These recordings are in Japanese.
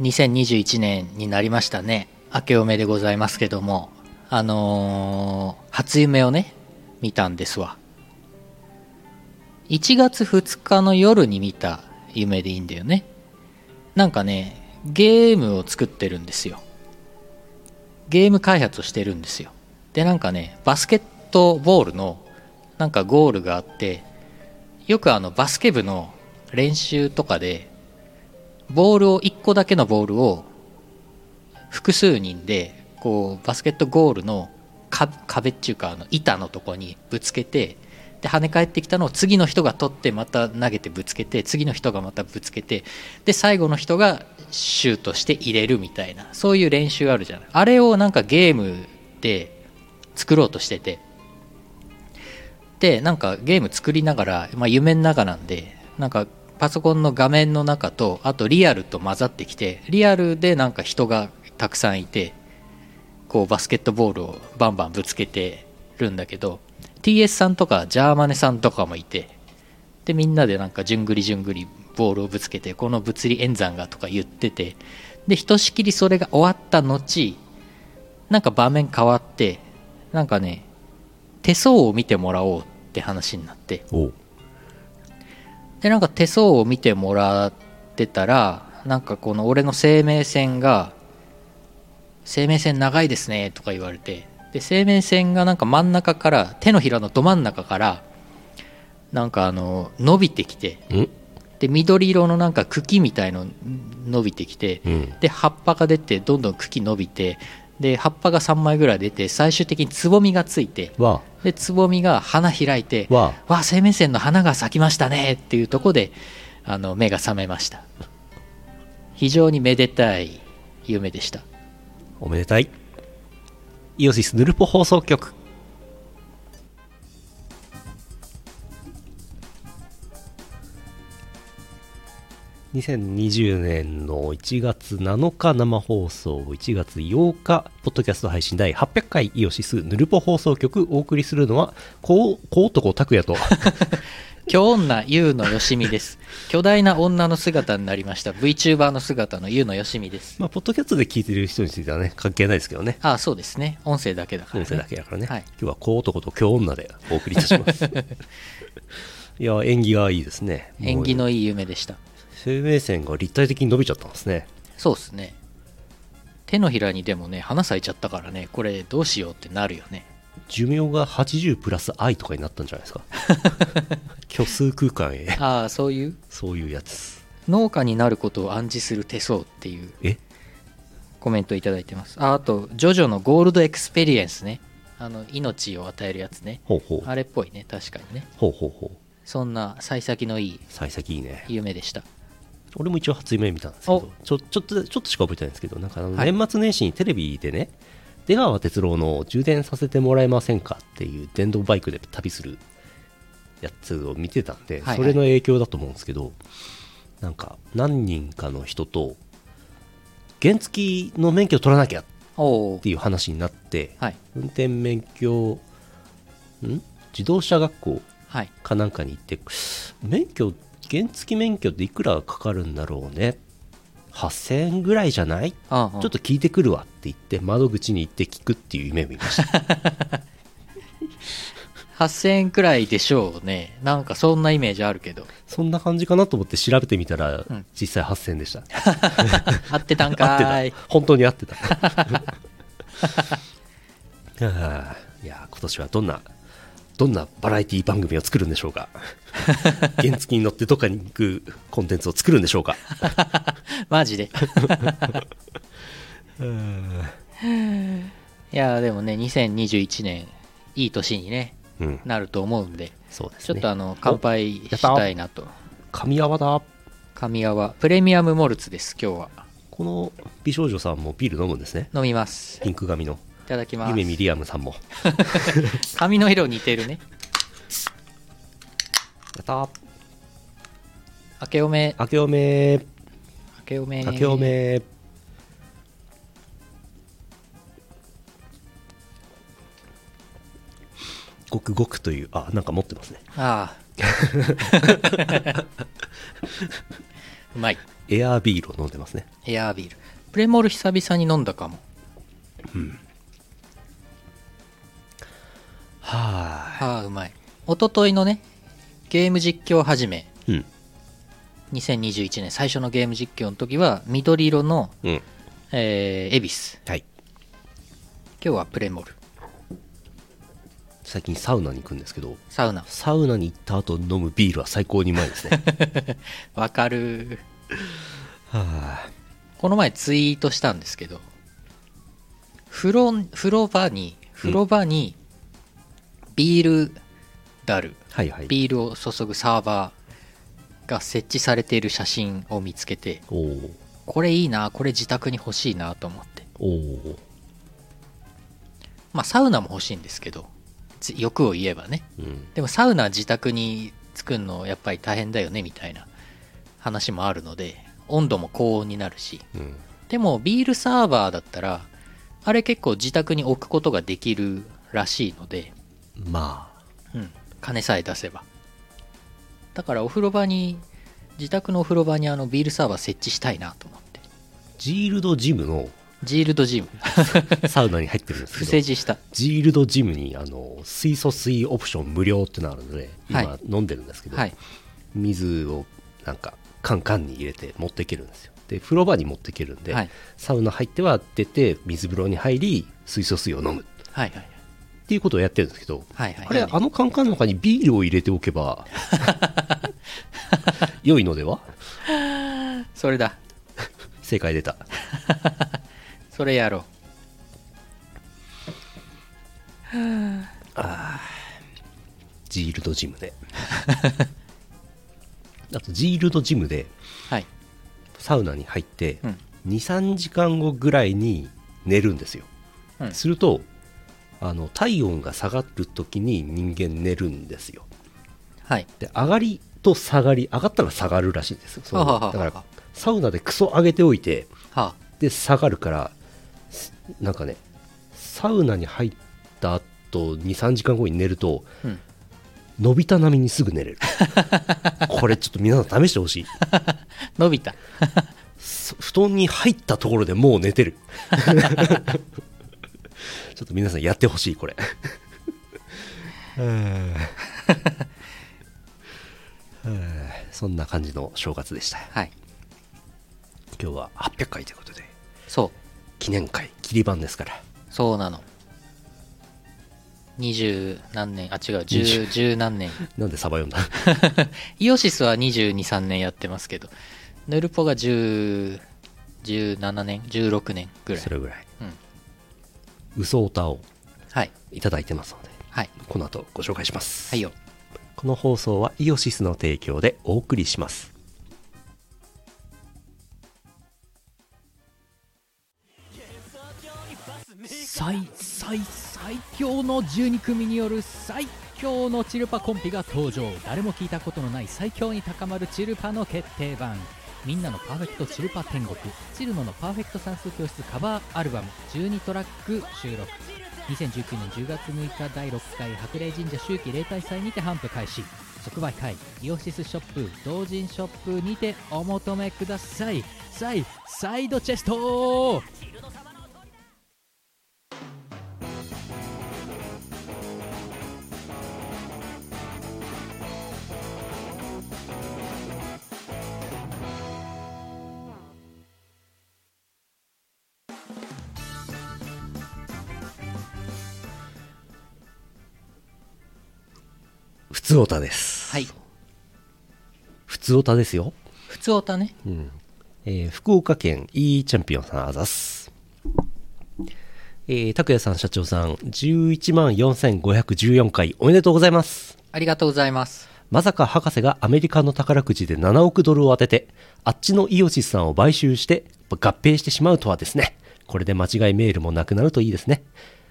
2021年になりましたね。明けおめでございますけども。あのー初夢をね見たんですわ。1月2日の夜に見た夢でいいんだよね。なんかねゲームを作ってるんですよ。ゲーム開発をしてるんですよ。でなんかねバスケットボールのなんかゴールがあってよくあのバスケ部の練習とかでボールを1個だけのボールを複数人でこうバスケットゴールの壁っていうかあの板のとこにぶつけてで跳ね返ってきたのを次の人が取ってまた投げてぶつけて次の人がまたぶつけてで最後の人がシュートして入れるみたいなそういう練習あるじゃない。あれをなんかゲームで作ろうとしてて。でなんかゲーム作りながら、まあ、夢の中なんでなんかパソコンの画面の中とあとリアルと混ざってきてリアルでなんか人がたくさんいてこうバスケットボールをバンバンぶつけてるんだけど TS さんとかジャーマネさんとかもいてでみんなでなんかじゅんぐりじゅんぐりボールをぶつけてこの物理演算がとか言っててでひとしきりそれが終わった後なんか場面変わってなんかね手相を見てもらおうって話になって。でなんか手相を見てもらってたらなんかこの俺の生命線が「生命線長いですね」とか言われてで生命線がなんか真ん中から手のひらのど真ん中からなんかあの伸びてきてん。で緑色のなんか茎みたいの伸びてきてうん。で葉っぱが出てどんどん茎伸びてで葉っぱが3枚ぐらい出て最終的につぼみがついてわでつぼみが花開いてわわあ生命線の花が咲きましたねっていうとこであの目が覚めました。非常にめでたい夢でした。おめでたい。イオシスヌルポ放送局2020年の1月7日生放送1月8日ポッドキャスト配信第800回イオシスヌルポ放送局お送りするのはこう小男拓也と。京女優のよしみです。巨大な女の姿になりました VTuber の姿の優のよしみです。まあポッドキャストで聞いてる人についてはね関係ないですけどね。ああそうですね。音声だけだから、ね、音声だけだからね、はい。今日は小男と京女でお送りいたします。いや縁起がいいですね。縁起のいい夢でした生命線が立体的に伸びちゃったんですね。そうですね。手のひらにでもね花咲いちゃったからねこれどうしようってなるよね。寿命が80プラス i とかになったんじゃないですか。虚数空間へ。ああそういう？そういうやつ。農家になることを暗示する手相っていうえ？コメントいただいてます。ああとジョジョのゴールドエクスペリエンスね。あの命を与えるやつね。ほうほう。あれっぽいね確かにね。ほうほうほう。そんな幸先のいい幸先いいね。夢でした俺も一応初夢見たんですけどちょちょっとちょっとしか覚えてないんですけどなんか年末年始にテレビでね、出川哲朗の充電させてもらえませんかっていう電動バイクで旅するやつを見てたんで、はいはい。それの影響だと思うんですけどなんか何人かの人と原付の免許取らなきゃっていう話になってはい。運転免許ん？自動車学校はい。かなんかに行って免許原付免許っていくらかかるんだろうね。8000円ぐらいじゃない？ちょっと聞いてくるわって言って窓口に行って聞くっていう夢を見ました。8000円くらいでしょうね。なんかそんなイメージあるけど。そんな感じかなと思って調べてみたら、ん。実際8000円でした。合ってたん 合ってかーいた。本当に合ってた。はあいや今年はどんなどんなバラエティ番組を作るんでしょうか 原付に乗ってどっかに行くコンテンツを作るんでしょうか？マジで。いやでもね2021年いい年にねうん。なると思うんでそうですね。ちょっとあの乾杯したいなと。神泡だ。神泡。プレミアムモルツです今日は。この美少女さんもビール飲むんですね。飲みます。ピンク髪の。いただきます。夢ミリアムさんも。髪の色似てるねやった。ー明けおめ。明けおめ。明けおめ。明けおめ。ごくごくというあなんか持ってますね。ああ。うまい。エアービールを飲んでますね。エアービール。プレモル久々に飲んだかも。はあ。あうまい。一昨日のねゲーム実況始め。いうん。2021年最初のゲーム実況の時は緑色のうん。えー、恵比寿。はい。今日はプレモル。最近サウナに行くんですけどサウナ。サウナに行った後飲むビールは最高にうまいですね。わかる。はこの前ツイートしたんですけど風呂風呂場に風呂場にビールダル、いはいはい。ビールを注ぐサーバーが設置されている写真を見つけてこれいいなこれ自宅に欲しいなと思って。まあサウナも欲しいんですけどつ欲を言えばね。うん。でもサウナ自宅に作るのやっぱり大変だよねみたいな話もあるので温度も高温になるし。うん。でもビールサーバーだったらあれ結構自宅に置くことができるらしいので、まうん、金さえ出せば。だからお風呂場に自宅のお風呂場にあのビールサーバー設置したいなと思って。あジールドジムのジールドジム。サウナに入ってるんです不けど 正字した。ジールドジムにあの水素水オプション無料ってのあるので今はい。飲んでるんですけど、はい。水をなんかカンカンに入れて持っていけるんですよ。で風呂場に持っていけるんで、はい。サウナ入っては出て水風呂に入り水素水を飲む。っはいはいていうことをやってるんですけど、はいはい。あれあのカンカンの中にビールを入れておけば 良いのでは？それだ。正解出た。それやろジールドジムで。あとジールドジムでうはい。サウナに入ってうん。23時間後ぐらいに寝るんですよ、うん。するとあの体温が下がる時に人間寝るんですよ。はい。で上がりと下がり上がったら下がるらしいですよ。だからサウナでクソ上げておいてはで下がるからすなんかねサウナに入った後23時間後に寝るとあうん。伸びた並みにすぐ寝れる。これちょっと皆さん試してほしい。伸びた。そ布団に入ったところでもう寝てるちょっと皆さんやってほしいこれ。そんな感じの正月でした。はい。今日は800回ということでそう。記念会切り番ですから。そうなの。二十何年あ違う十十。何年。なんでサバ読んだ？イオシスは223年やってますけどヌルポが10 17年16年ぐらい。それぐらい。うん嘘歌をはい。いただいてますのではい。この後ご紹介します。はいよ。この放送はイオシスの提供でお送りします。最最最強の12組による最強のチルパコンピが登場。誰も聞いたことのない最強に高まるチルパの決定版みんなのパーフェクトチルパ天国チルノのパーフェクト算数教室カバーアルバム12トラック収録2019年10月6日第6回白麗神社秋季例大祭にて頒布開始即売会イオシスショップ同人ショップにてお求めください。サイサイドチェスト普通オタです。はい。普通オタですよ。普通オタね。うん。えー福岡県 E チャンピオンさんあざっす。えー、拓也さん社長さん11万4514回おめでとうございます。ありがとうございます。まさか博士がアメリカの宝くじで7億ドルを当てて、あっちのイオシスさんを買収して合併してしまうとはですね。これで間違いメールもなくなるといいですね。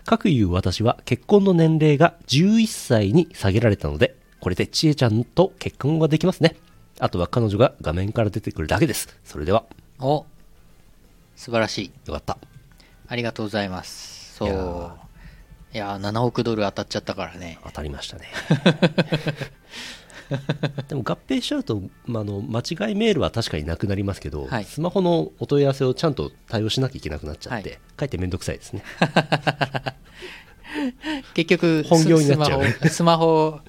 かくいう私は結婚の年齢が11歳に下げられたので、これでちえちゃんと結婚ができますね。あとは彼女が画面から出てくるだけです。それでは、お素晴らしい。よかった。ありがとうございます。そう。いいややー7億ドル当たっちゃったからね。当たりましたね。でも合併しちゃうと、まあ、あの間違いメールは確かになくなりますけど、はい。スマホのお問い合わせをちゃんと対応しなきゃいけなくなっちゃって、はい。かえってめんどくさいですね。結局本業になっちゃう。ねスマホ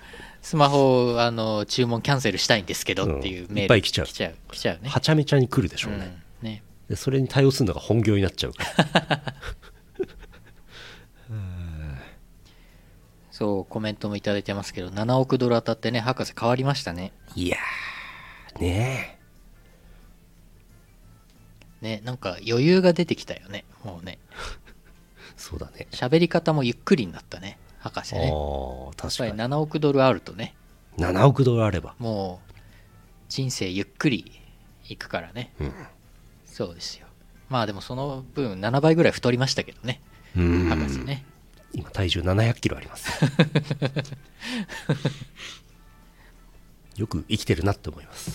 スマホあの注文キャンセルしたいんですけどっていううん。メールいっぱい来ちゃう。来ちゃう来ちゃうね。はちゃめちゃに来るでしょうね、うんね。でそれに対応するのが本業になっちゃうから。そうコメントもいただいてますけど7億ドル当たってね博士変わりましたね。いやーね。ねなんか余裕が出てきたよねもうね。え そうだね。喋り方もゆっくりになったね博士ね。やっぱりかに7億ドルあるとね。7億ドルあれば。もう人生ゆっくりいくからね、うん。そうですよ。まあでもその分7倍ぐらい太りましたけどね。うん。博士ね。今体重700キロあります。よく生きてるなって思います。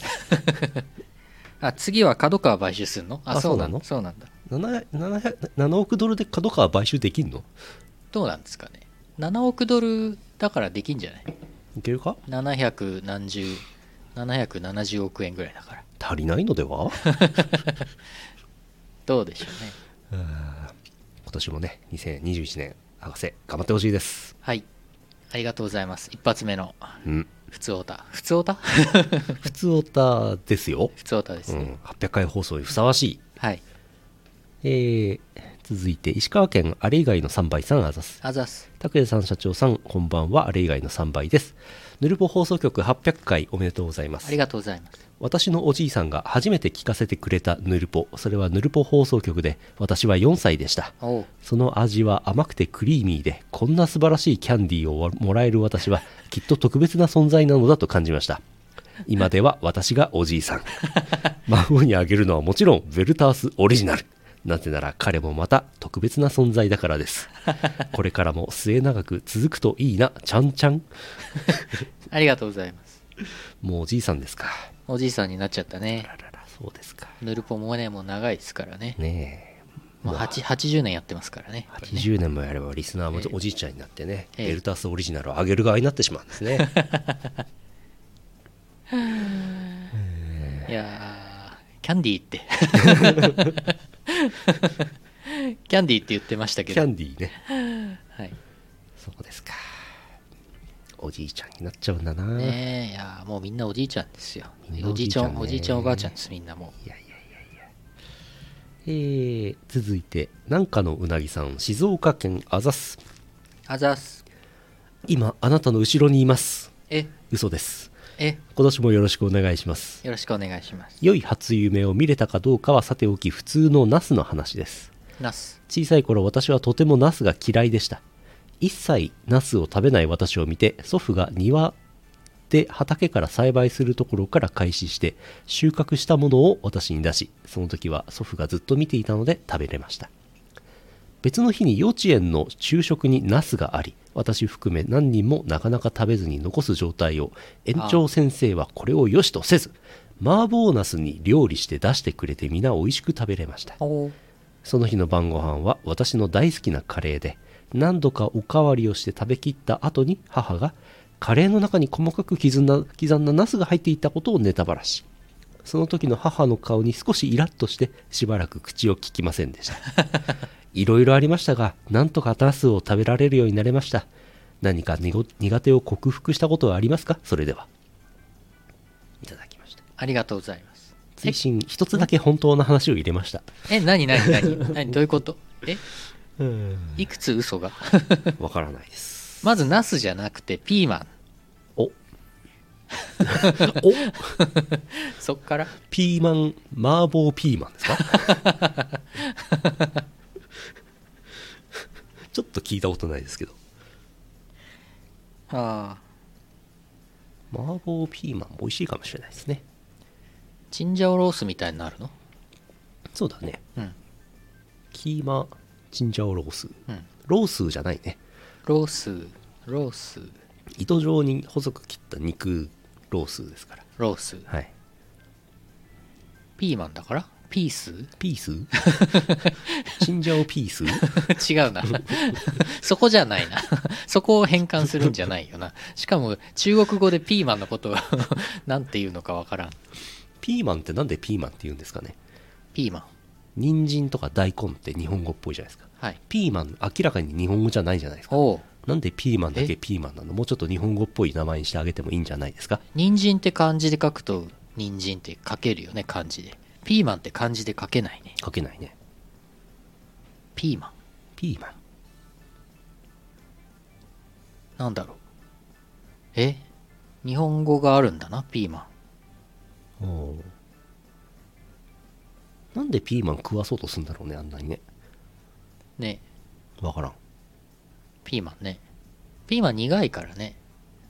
あ次は角川買収するの？ああそうなのそそうなんだ。7, 700 7億ドルで角川買収できんの？どうなんですかね7億ドルだからできんじゃない？いけるか？700何十770億円ぐらいだから。足りないのでは？どうでしょうね。今年もね2021年博士頑張ってほしいです。はい。ありがとうございます。一発目のうん。普通オタ。普通オタ？普通オタですよ、普通オタですね、うん、800回放送にふさわしい。はい。えー、続いて石川県あれ以外の3倍さんあざす。あざっす。拓也さん社長さんこんばんは。あれ以外の3倍です。ヌルポ放送局800回おめでとうございます。ありがとうございます。私のおじいさんが初めて聞かせてくれたヌルポ。それはヌルポ放送局で私は4歳でした。おう。その味は甘くてクリーミーでこんな素晴らしいキャンディーをもらえる私はきっと特別な存在なのだと感じました。今では私がおじいさん。孫にあげるのはもちろんベルタースオリジナルなぜなら彼もまた特別な存在だからです。これからも末永く続くといいなちゃんちゃん。ありがとうございます。もうおじいさんですか。おじいさんになっちゃったね。あららそうですか。ヌルポもねもう長いですからね。ねもう8 80年やってますからね。え80年もやればリスナーもええおじいちゃんになってね、ええ。ベルタースオリジナルをあげる側になってしまう。んですねいやーキャンディーって キャンディーって言ってましたけキャどンディーね。はい。そうですか。おじいちゃんになっちゃうんだな、ねえいやーもうみんなおじいちゃんですよ。おじいちゃんおじいちゃんねおばあちゃんですみんなもいやいやいやいや。えー、続いて南下のうなぎさん。静岡県あざすうあざっす今あなたの後ろにいます。え？嘘ですえ今年もよろしくお願いします。よろしくお願いします。良い初夢を見れたかどうかはさておき普通のナスの話です。ナス。小さい頃私はとてもナスが嫌いでした。一切ナスを食べない私を見て祖父が庭で畑から栽培するところから開始して収穫したものを私に出しその時は祖父がずっと見ていたので食べれました別の日に幼稚園の昼食にナスがあり私含め何人もなかなか食べずに残す状態を園長先生はこれを良しとせず麻婆ナスに料理して出してくれて皆美味しく食べれました。おその日の晩ご飯は私の大好きなカレーで何度かおかわりをして食べきった後に母がカレーの中に細かく刻んだ刻んだナスが入っていたことをネタバラしその時の母の顔に少しイラッとしてしばらく口を聞きませんでした いろいろありましたがなんとかナスを食べられるようになれました。何か苦手を克服したことはありますか？それでは。いただきました。ありがとうございます。追伸一つだけ本当の話を入れました。え？何？何？何？何？どういうこと？え？うん。いくつ嘘が？わからないです。まずナスじゃなくてピーマン。お。お。そっから？ピーマン麻婆ピーマンですか？ちょっと聞いたことないですけど。ああ。麻婆ピーマン美味しいかもしれないですね。チンジャオロースみたいになるの？そうだね。うん。キーマチンジャオロース。うん。ロースじゃないね。ロース。ロース。糸状に細く切った肉ロースですから。ロース。はい。ピーマンだから？ピース？ピース？チンジャオピース？違うな。そこじゃないな。そこを変換するんじゃないよな。しかも中国語でピーマンのことを なんて言うのかわからん。ピーマンってなんでピーマンって言うんですかね？ピーマン。人参とか大根って日本語っぽいじゃないですか。はい。ピーマン明らかに日本語じゃないじゃないですか。なんでピーマンだけピーマンなのもうちょっと日本語っぽい名前にしてあげてもいいんじゃないですか？人参って漢字で書くと人参って書けるよね漢字でピーマンって漢字で書けないね。書けないね。ピーマン。ピーマン。なんだろう。え？日本語があるんだなピーマン。おー。なんでピーマン食わそうとするんだろうねあんなにね。ね。わからん。ピーマンね。ピーマン苦いからね。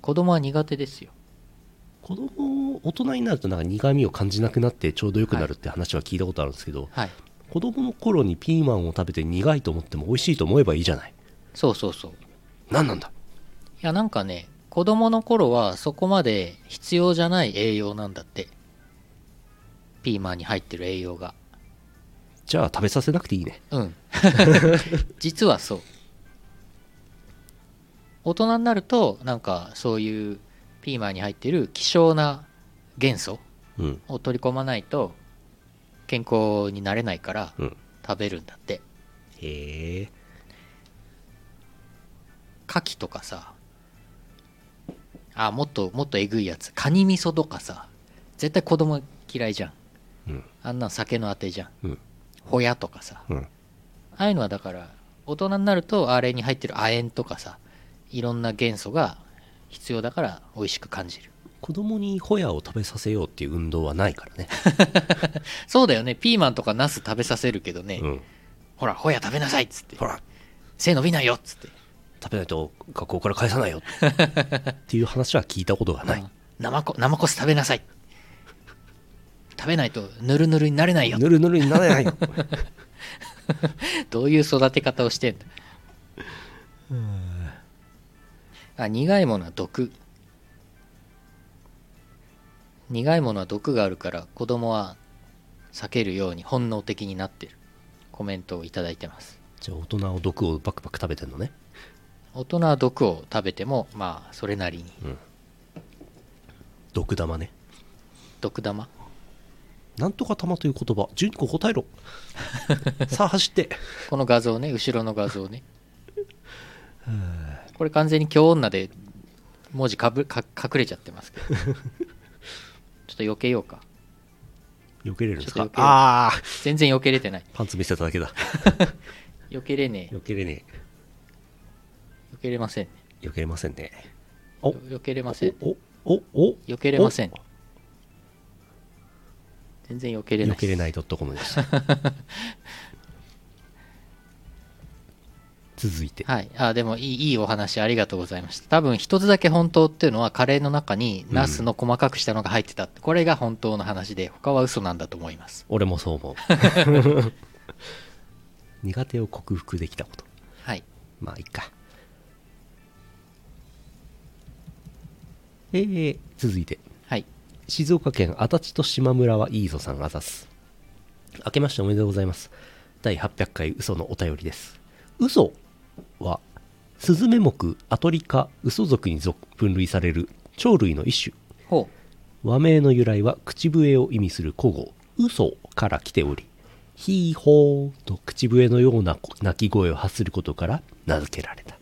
子供は苦手ですよ子供大人になるとなんか苦味を感じなくなってちょうどよくなるって話は聞いたことあるんですけど、はい。子供の頃にピーマンを食べて苦いと思っても美味しいと思えばいいじゃない。そうそうそう。い何なんだ？やなんかね子供の頃はそこまで必要じゃない栄養なんだって。ピーマンに入ってる栄養が。じゃあ食べさせなくていいね。うん。実はそう。大人になるとなんかそういうピーマンに入ってる希少な元素うん。を取り込まないと健康になれないからうん。食べるんだって。へえ。牡蠣とかさあもっともっとえぐいやつ。カニ味噌とかさ絶対子供嫌いじゃん。うん。あんなん酒のあてじゃん。うん。ホヤとかさ。うん。ああいうのはだから大人になるとあれに入ってる亜鉛とかさいろんな元素が必要だから美味しく感じる。子供にホヤを食べさせようっていう運動はないからね。そうだよね。ピーマンとかナス食べさせるけどね、うん。ほらホヤ食べなさいっつって。ほら。背伸びないよっつって。食べないと学校から返さないよ。っていう話は聞いたことがない。うん。生こ生コス食べなさい。食べないとぬるぬるになれないよ。ぬるぬるにならないよ。どういう育て方をしてんだあ苦いものは毒。苦いものは毒があるから子供は避けるように本能的になってる。コメントをいただいてます。じゃあ大人を毒をバクバク食べてんのね。大人は毒を食べてもまあそれなりに。毒玉ね。毒玉？なんとか玉という言葉。12個答えろ。さあ走って。この画像ね後ろの画像ね これ完全に京女で文字かぶか隠れちゃってますけど。ちょっと避けようか。避けれるんですか？ああ全然避けれてない。パンツ見せただけだ。避けれね避けれねえ。避けれませんね。え避けれませんね。お。避けれません。おおお避けれません。全然避けれない。避けれない .com でした 続いて。はい。あでもいいいいお話ありがとうございました。多分一つだけ本当っていうのはカレーの中にナスの細かくしたのが入ってたって、これが本当の話で他は嘘なんだと思います。俺もそう思う。苦手を克服できたこと。はい。まあいいか。えー、続いて。はい。静岡県足立と島村はいいぞさんあざす。明けましておめでとうございます。第800回嘘のお便りです。嘘はスズメ目アトリカ嘘属に属分類される鳥類の一種。ほ和名の由来は口笛を意味する古語嘘から来ておりヒーホーと口笛のような鳴き声を発することから名付けられた。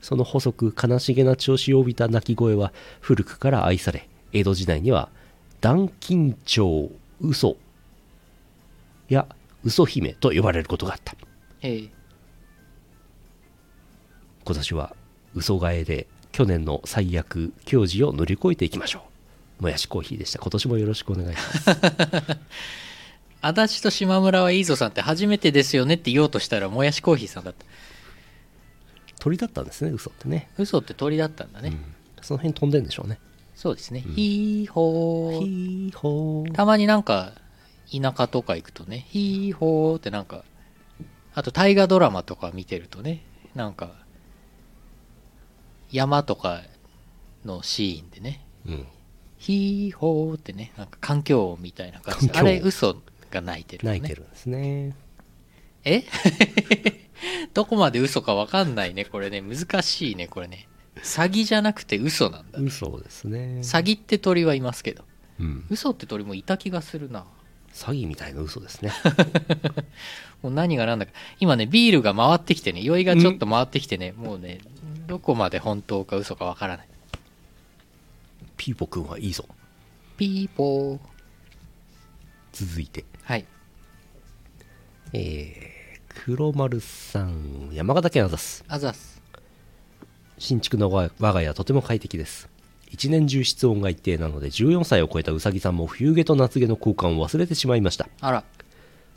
その細く悲しげな調子を帯びた鳴き声は古くから愛され江戸時代には断金町嘘や嘘姫と呼ばれることがあった。へえ今年は嘘替えで去年の最悪教示を乗り越えていきましょう。もやしコーヒーでした。今年もよろしくお願いします。足立と島村はいいぞさんって初めてですよねって言おうとしたらもやしコーヒーさんだった。鳥だったんですね嘘ってね、嘘って鳥だったんだね、うん。その辺飛んでんでしょうね。そうですね、ヒーホー。ヒーホー。たまになんか田舎とか行くとねヒーホーってなんかあと大河ドラマとか見てるとねなんか山とかのシーンでね。うん。ヒーホーってねなんか環境音みたいな感じ。であれ嘘が泣いてるのね、泣いてるんですね。え？どこまで嘘か分かんないねこれね。難しいねこれね。詐欺じゃなくて嘘なんだ嘘ですね。詐欺って鳥はいますけど。うん。嘘って鳥もいた気がするな。詐欺みたいな嘘ですね。もう何が何だか。今ねビールが回ってきてね。酔いがちょっと回ってきてね、もうねどこまで本当か嘘か分からない。ピーポくんはいいぞ。ピーポー。続いて。はい。えー、黒丸さん山形県あざすあざっす新築の我我が家はとても快適です。一年中室温が一定なので14歳を超えたうさぎさんも冬毛と夏毛の交換を忘れてしまいました。あら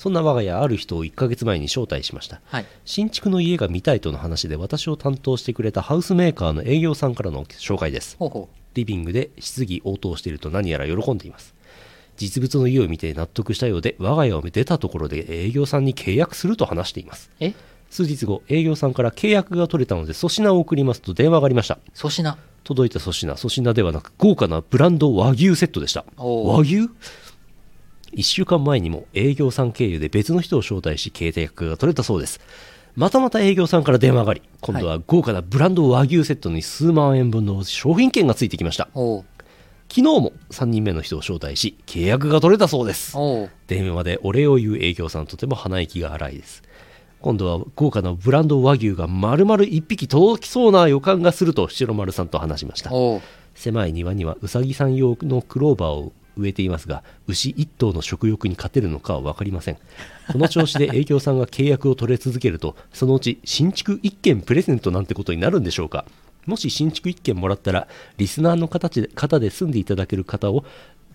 そんな我が家ある人を1ヶ月前に招待しました。はい。新築の家が見たいとの話で私を担当してくれたハウスメーカーの営業さんからの紹介です。リビングで質疑応答していると何やら喜んでいます。実物の家を見て納得したようで我が家を出たところで営業さんに契約すると話しています。うえ？数日後営業さんから契約が取れたので粗品を送りますと電話がありました。粗品。届いた粗品。粗品ではなく豪華なブランド和牛セットでした。和牛？1週間前にも営業さん経由で別の人を招待し契約が取れたそうです。またまた営業さんから電話があり今度は豪華なブランド和牛セットに数万円分の商品券がついてきました。昨日も3人目の人を招待し契約が取れたそうです。電話でお礼を言う営業さんとても鼻息が荒いです。今度は豪華なブランド和牛が丸々1匹届きそうな予感がすると白丸さんと話しました。狭い庭にはうさぎさん用のクローバーを植えていますが牛1頭の食欲に勝てるのかは分かりません。この調子で営業さんが契約を取れ続けるとそのうち新築1軒プレゼントなんてことになるんでしょうか。もし新築1軒もらったらリスナーの形で方で住んでいただける方を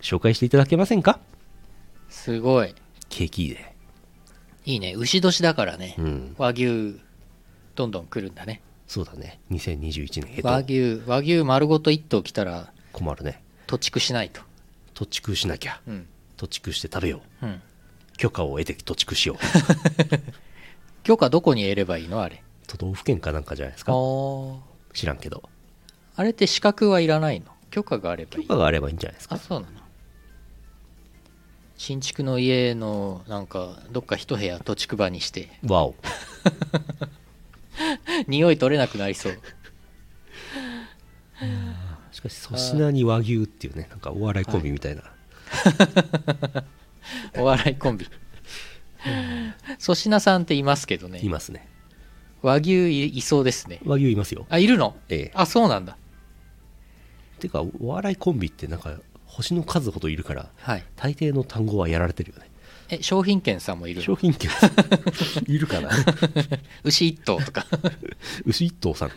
紹介していただけませんか？すごい。景気いいで。いいね。牛年だからね、うん。和牛どんどん来るんだね。そうだね。2021年へ和と牛和牛丸ごと1頭来たら困るね。土地区しないと土地区しなきゃ。うん。土地区して食べよう。うん。許可を得て土地区しよう。許可どこに得ればいいの？あれ。都道府県かなんかじゃないですあかー。知らんけど。あれって資格はいらないの？許可があればいい許可があればいいんじゃないですか？あそうなの。新築の家のなんかどっか一部屋土地区場にして。わお。匂い取れなくなりそう しかし粗品に和牛っていうねなんかお笑いコンビみたいな、お笑いコンビ。粗品さんっていますけどね。いますね。和牛いいそうですね。和牛いますよ。あいるの？ええ。あそうなんだ。てかお笑いコンビってなんか星の数ほどいるからはい。大抵の単語はやられてるよね。え商品券さんもいるの？商品券。いるかな？牛一頭とか。牛一頭さん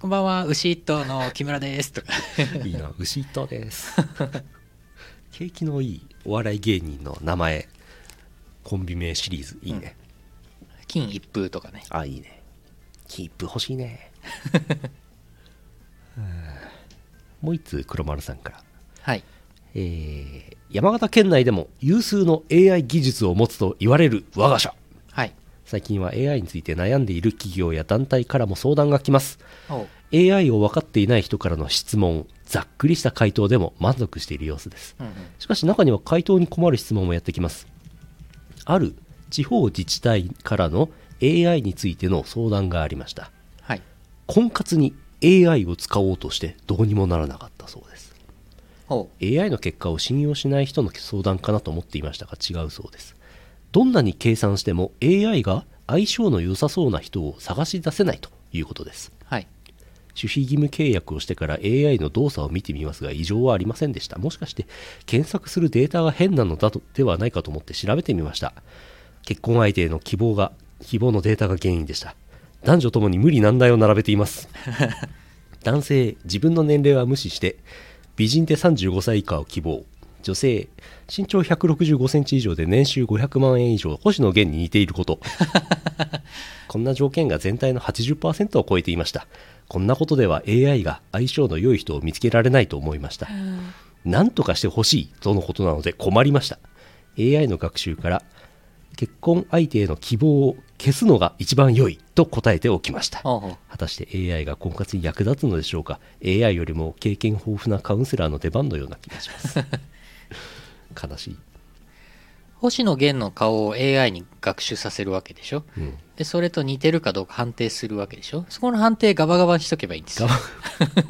こんばんは牛一頭の木村ですとか。いいな牛一頭です。景気のいいお笑い芸人の名前。コンビ名シリーズ。いいね、金一封とかね。あいいね。キープ欲しいね。うん。もう一通黒丸さんから。はい。えー山形県内でも有数の AI 技術を持つと言われる我が社。はい最近は AI について悩んでいる企業や団体からも相談が来ます。AI を分かっていない人からの質問ざっくりした回答でも満足している様子です。うんうん。しかし中には回答に困る質問もやってきます。ある地方自治体からの AI についての相談がありました。はい。婚活に AI を使おうとしてどうにもならなかったそうです。AI の結果を信用しない人の相談かなと思っていましたが違うそうですどんなに計算しても AI が相性の良さそうな人を探し出せないということです。はい。守秘義務契約をしてから AI の動作を見てみますが異常はありませんでした。もしかして検索するデータが変なのだとではないかと思って調べてみました。結婚相手への希望が希望のデータが原因でした。男女ともに無理難題を並べています。男性自分の年齢は無視して美人で35歳以下を希望女性身長165センチ以上で年収500万円以上星野源に似ていること。こんな条件が全体の80%を超えていました。こんなことでは AI が相性の良い人を見つけられないと思いました。何とかしてほしいとのことなので困りました。AI の学習から結婚相手への希望を消すのが一番良いと答えておきました。果たして AI が婚活に役立つのでしょうか？AI よりも経験豊富なカウンセラーの出番のような気がします 悲しい。星野源の顔を AI に学習させるわけでしょ？うん。でそれと似てるかどうか判定するわけでしょ？そこの判定ガバガバにしとけばいいんです。よ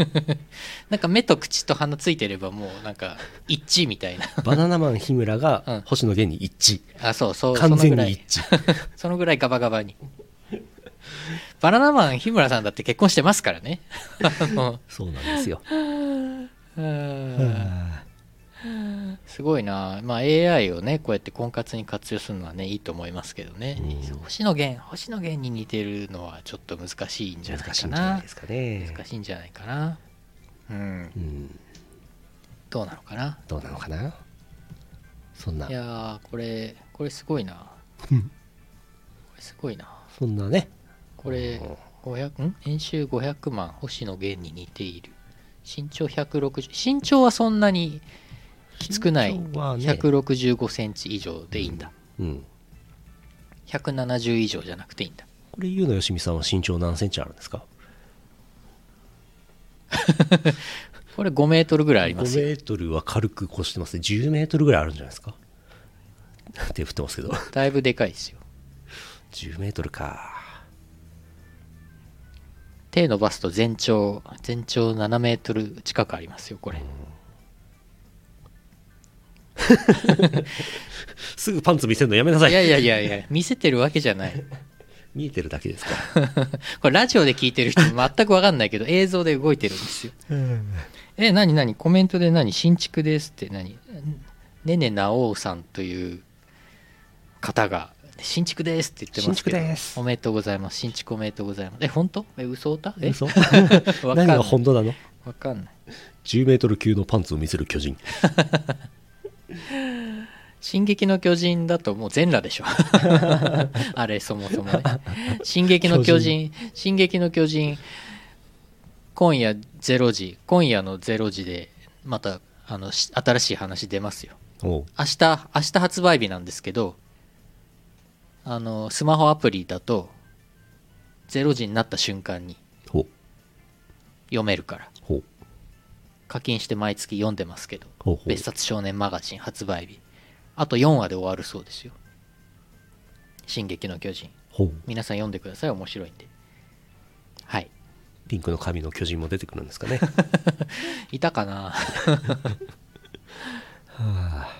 なんか目と口と鼻ついてればもうなんか一致みたいな。バナナマン日村うん。が星野源に一あそうそう致完全そのぐらい。に一致そのぐらいガバガバに。バナナマン日村さんだって結婚してますからね。そうなんですよ。うんすごいな、まあ、AI をねこうやって婚活に活用するのはねいいと思いますけどね、うん。星野源星野源に似てるのはちょっと難しいんじゃない難しいかなんじゃないですかね。難しいんじゃないかな。うん。うん。どうなのかな？どうなのかな？そんな。いやーこれこれすごいな。こうん。れすごいな。そんなね。これ500ん。年収500万星野源に似ている。身長160身長はそんなにきつくない。身長はね。165センチ以上でいいんだ。うん。170以上じゃなくていいんだ。これゆうのよしみさんは身長何センチあるんですか？これ5メートルぐらいあり5ますよ。メートルは軽く越してますね。10メートルぐらいあるんじゃないですか？手振ってますけど。だいぶでかいですよ。10メートルか。手伸ばすと全長全長7メートル近くありますよこれ すぐパンツ見せるのやめなさい。いやいやいやいや見せてるわけじゃない。見えてるだけですから。これラジオで聞いてる人全く分かんないけど映像で動いてるんですよ。え何何？コメントで何？新築ですって何？ねねなおうさんという方が新築ですって言ってますけど新築です。おめでとうございます。新築おめでとうございます。え本当？え嘘歌え？嘘？わかん何が本当なの？わかんない。10メートル級のパンツを見せる巨人 進撃の巨人だともう全裸でしょ。あれそもそもね。進撃の巨人進撃の巨人今夜0時今夜の0時でまたあのし新しい話出ますよ。明日明日発売日なんですけどあのスマホアプリだと0時になった瞬間に読めるから課金して毎月読んでますけどほうほう。別冊少年マガジン発売日。あと4話で終わるそうですよ「進撃の巨人。ほう」皆さん読んでください。面白いんで。はい。ピンクの髪の巨人も出てくるんですかね。いたかな？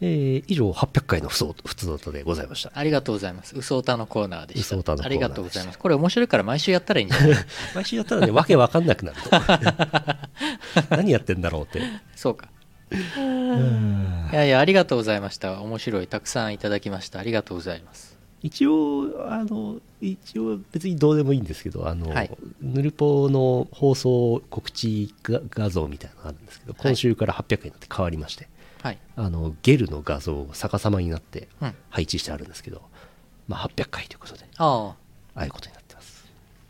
えー以上800回のふそ普通音でございました。ありがとうございます。嘘歌のコーナーでした。嘘歌のコーナーでした。ありがとうございます。これ面白いから毎週やったらいいんじゃない？毎週やったらねわけわかんなくなると。何やってんだろうって。そうか。いやいやありがとうございました。面白い。たくさんいただきました。ありがとうございます。一応あの一応別にどうでもいいんですけどあの、はい。ヌルポの放送告知が画像みたいなのがあるんですけどはい。今週から800円になって変わりまして、はいあのゲルの画像を逆さまになってうん。配置してあるんですけど、まあ、800回ということでああ。あいうことになってます。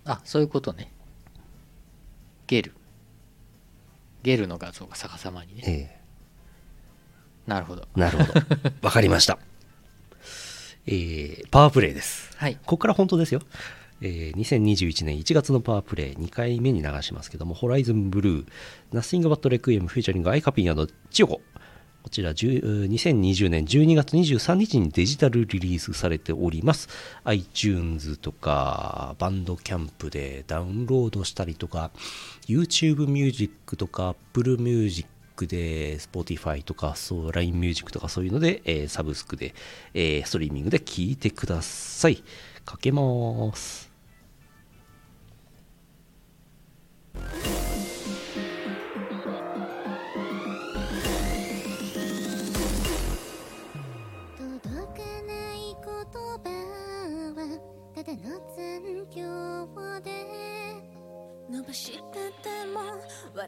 ああそういうことね。ゲル。ゲルの画像が逆さまにね。えなるほど。えなるほど。わかりました。えーパワープレイです。はい。ここから本当ですよ。えー2021年1月のパワープレイ2回目に流しますけども、 Horizon Blue、Nothing But Requiem featuring アイカピンチヨコ。こちら2020年12月23日にデジタルリリースされております。iTunes とかバンドキャンプでダウンロードしたりとか、YouTube ミュージックとか Apple Music で Spotify とか LINE ミュージックとかそういうので、えーサブスクで、えーストリーミングで聴いてください。かけます。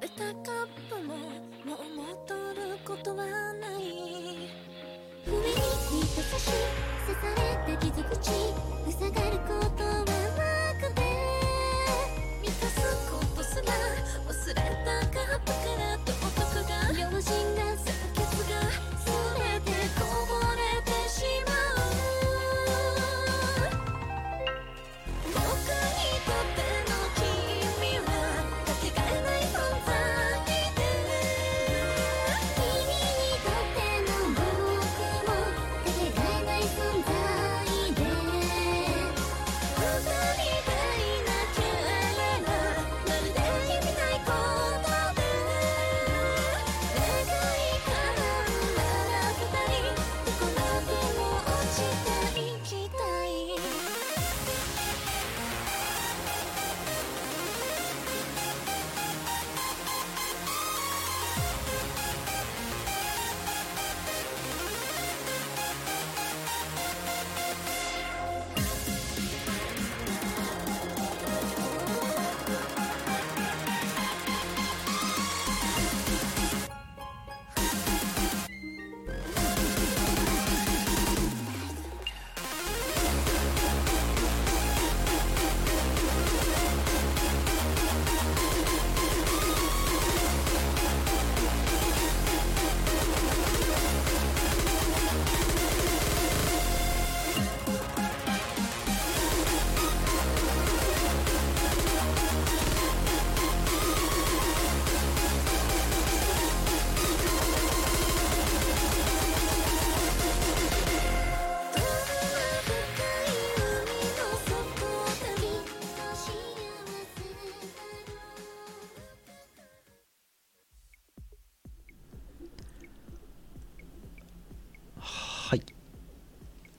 割れた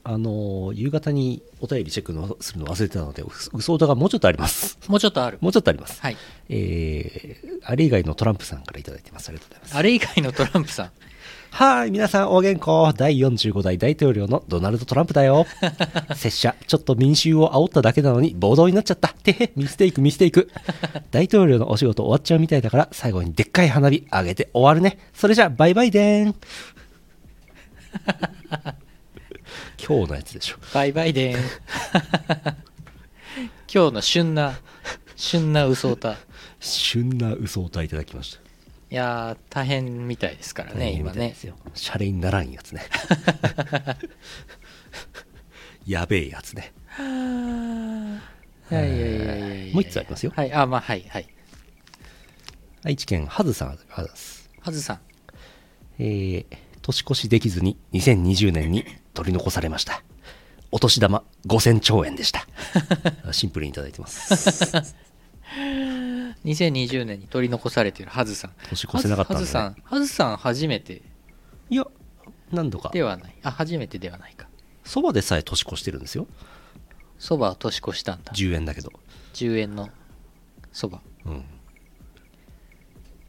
あのー夕方にお便りチェックのするの忘れてたので、う嘘歌がもうちょっとあります。もうちょっとある。もうちょっとあります。はい。えー、あれ以外のトランプさんからいただいてます。ありがとうございます。あれ以外のトランプさん。はーい、皆さん、お元気。第45代大統領のドナルド・トランプだよ。拙者、ちょっと民衆を煽っただけなのに暴動になっちゃった。てへ、ミステイク、ミステイク。大統領のお仕事終わっちゃうみたいだから、最後にでっかい花火上げて終わるね。それじゃ、バイバイでーん。今日のやつでしょ。バイバイでーん。今日の旬な、旬な嘘歌。旬な嘘をいただきました。いやー、大変みたいですからね、今ね。シャレにならんやつね。やべえやつね。いやいやいやいやいやもう一つありますよはい、あ、まあ、はい、はい。愛知県ハズさん。はずさん。えー、年越しできずに2020年に取り残されました。お年玉5000兆円でした。シンプルにいただいてます。2020年に取り残されているはずさん。年越せなかったん。はずさん、はずさん初めていや、何度か。ではない。あ、初めてではないか。そばでさえ年越してるんですよ。そばは年越したんだ。10円だけど。10円のそば。うん。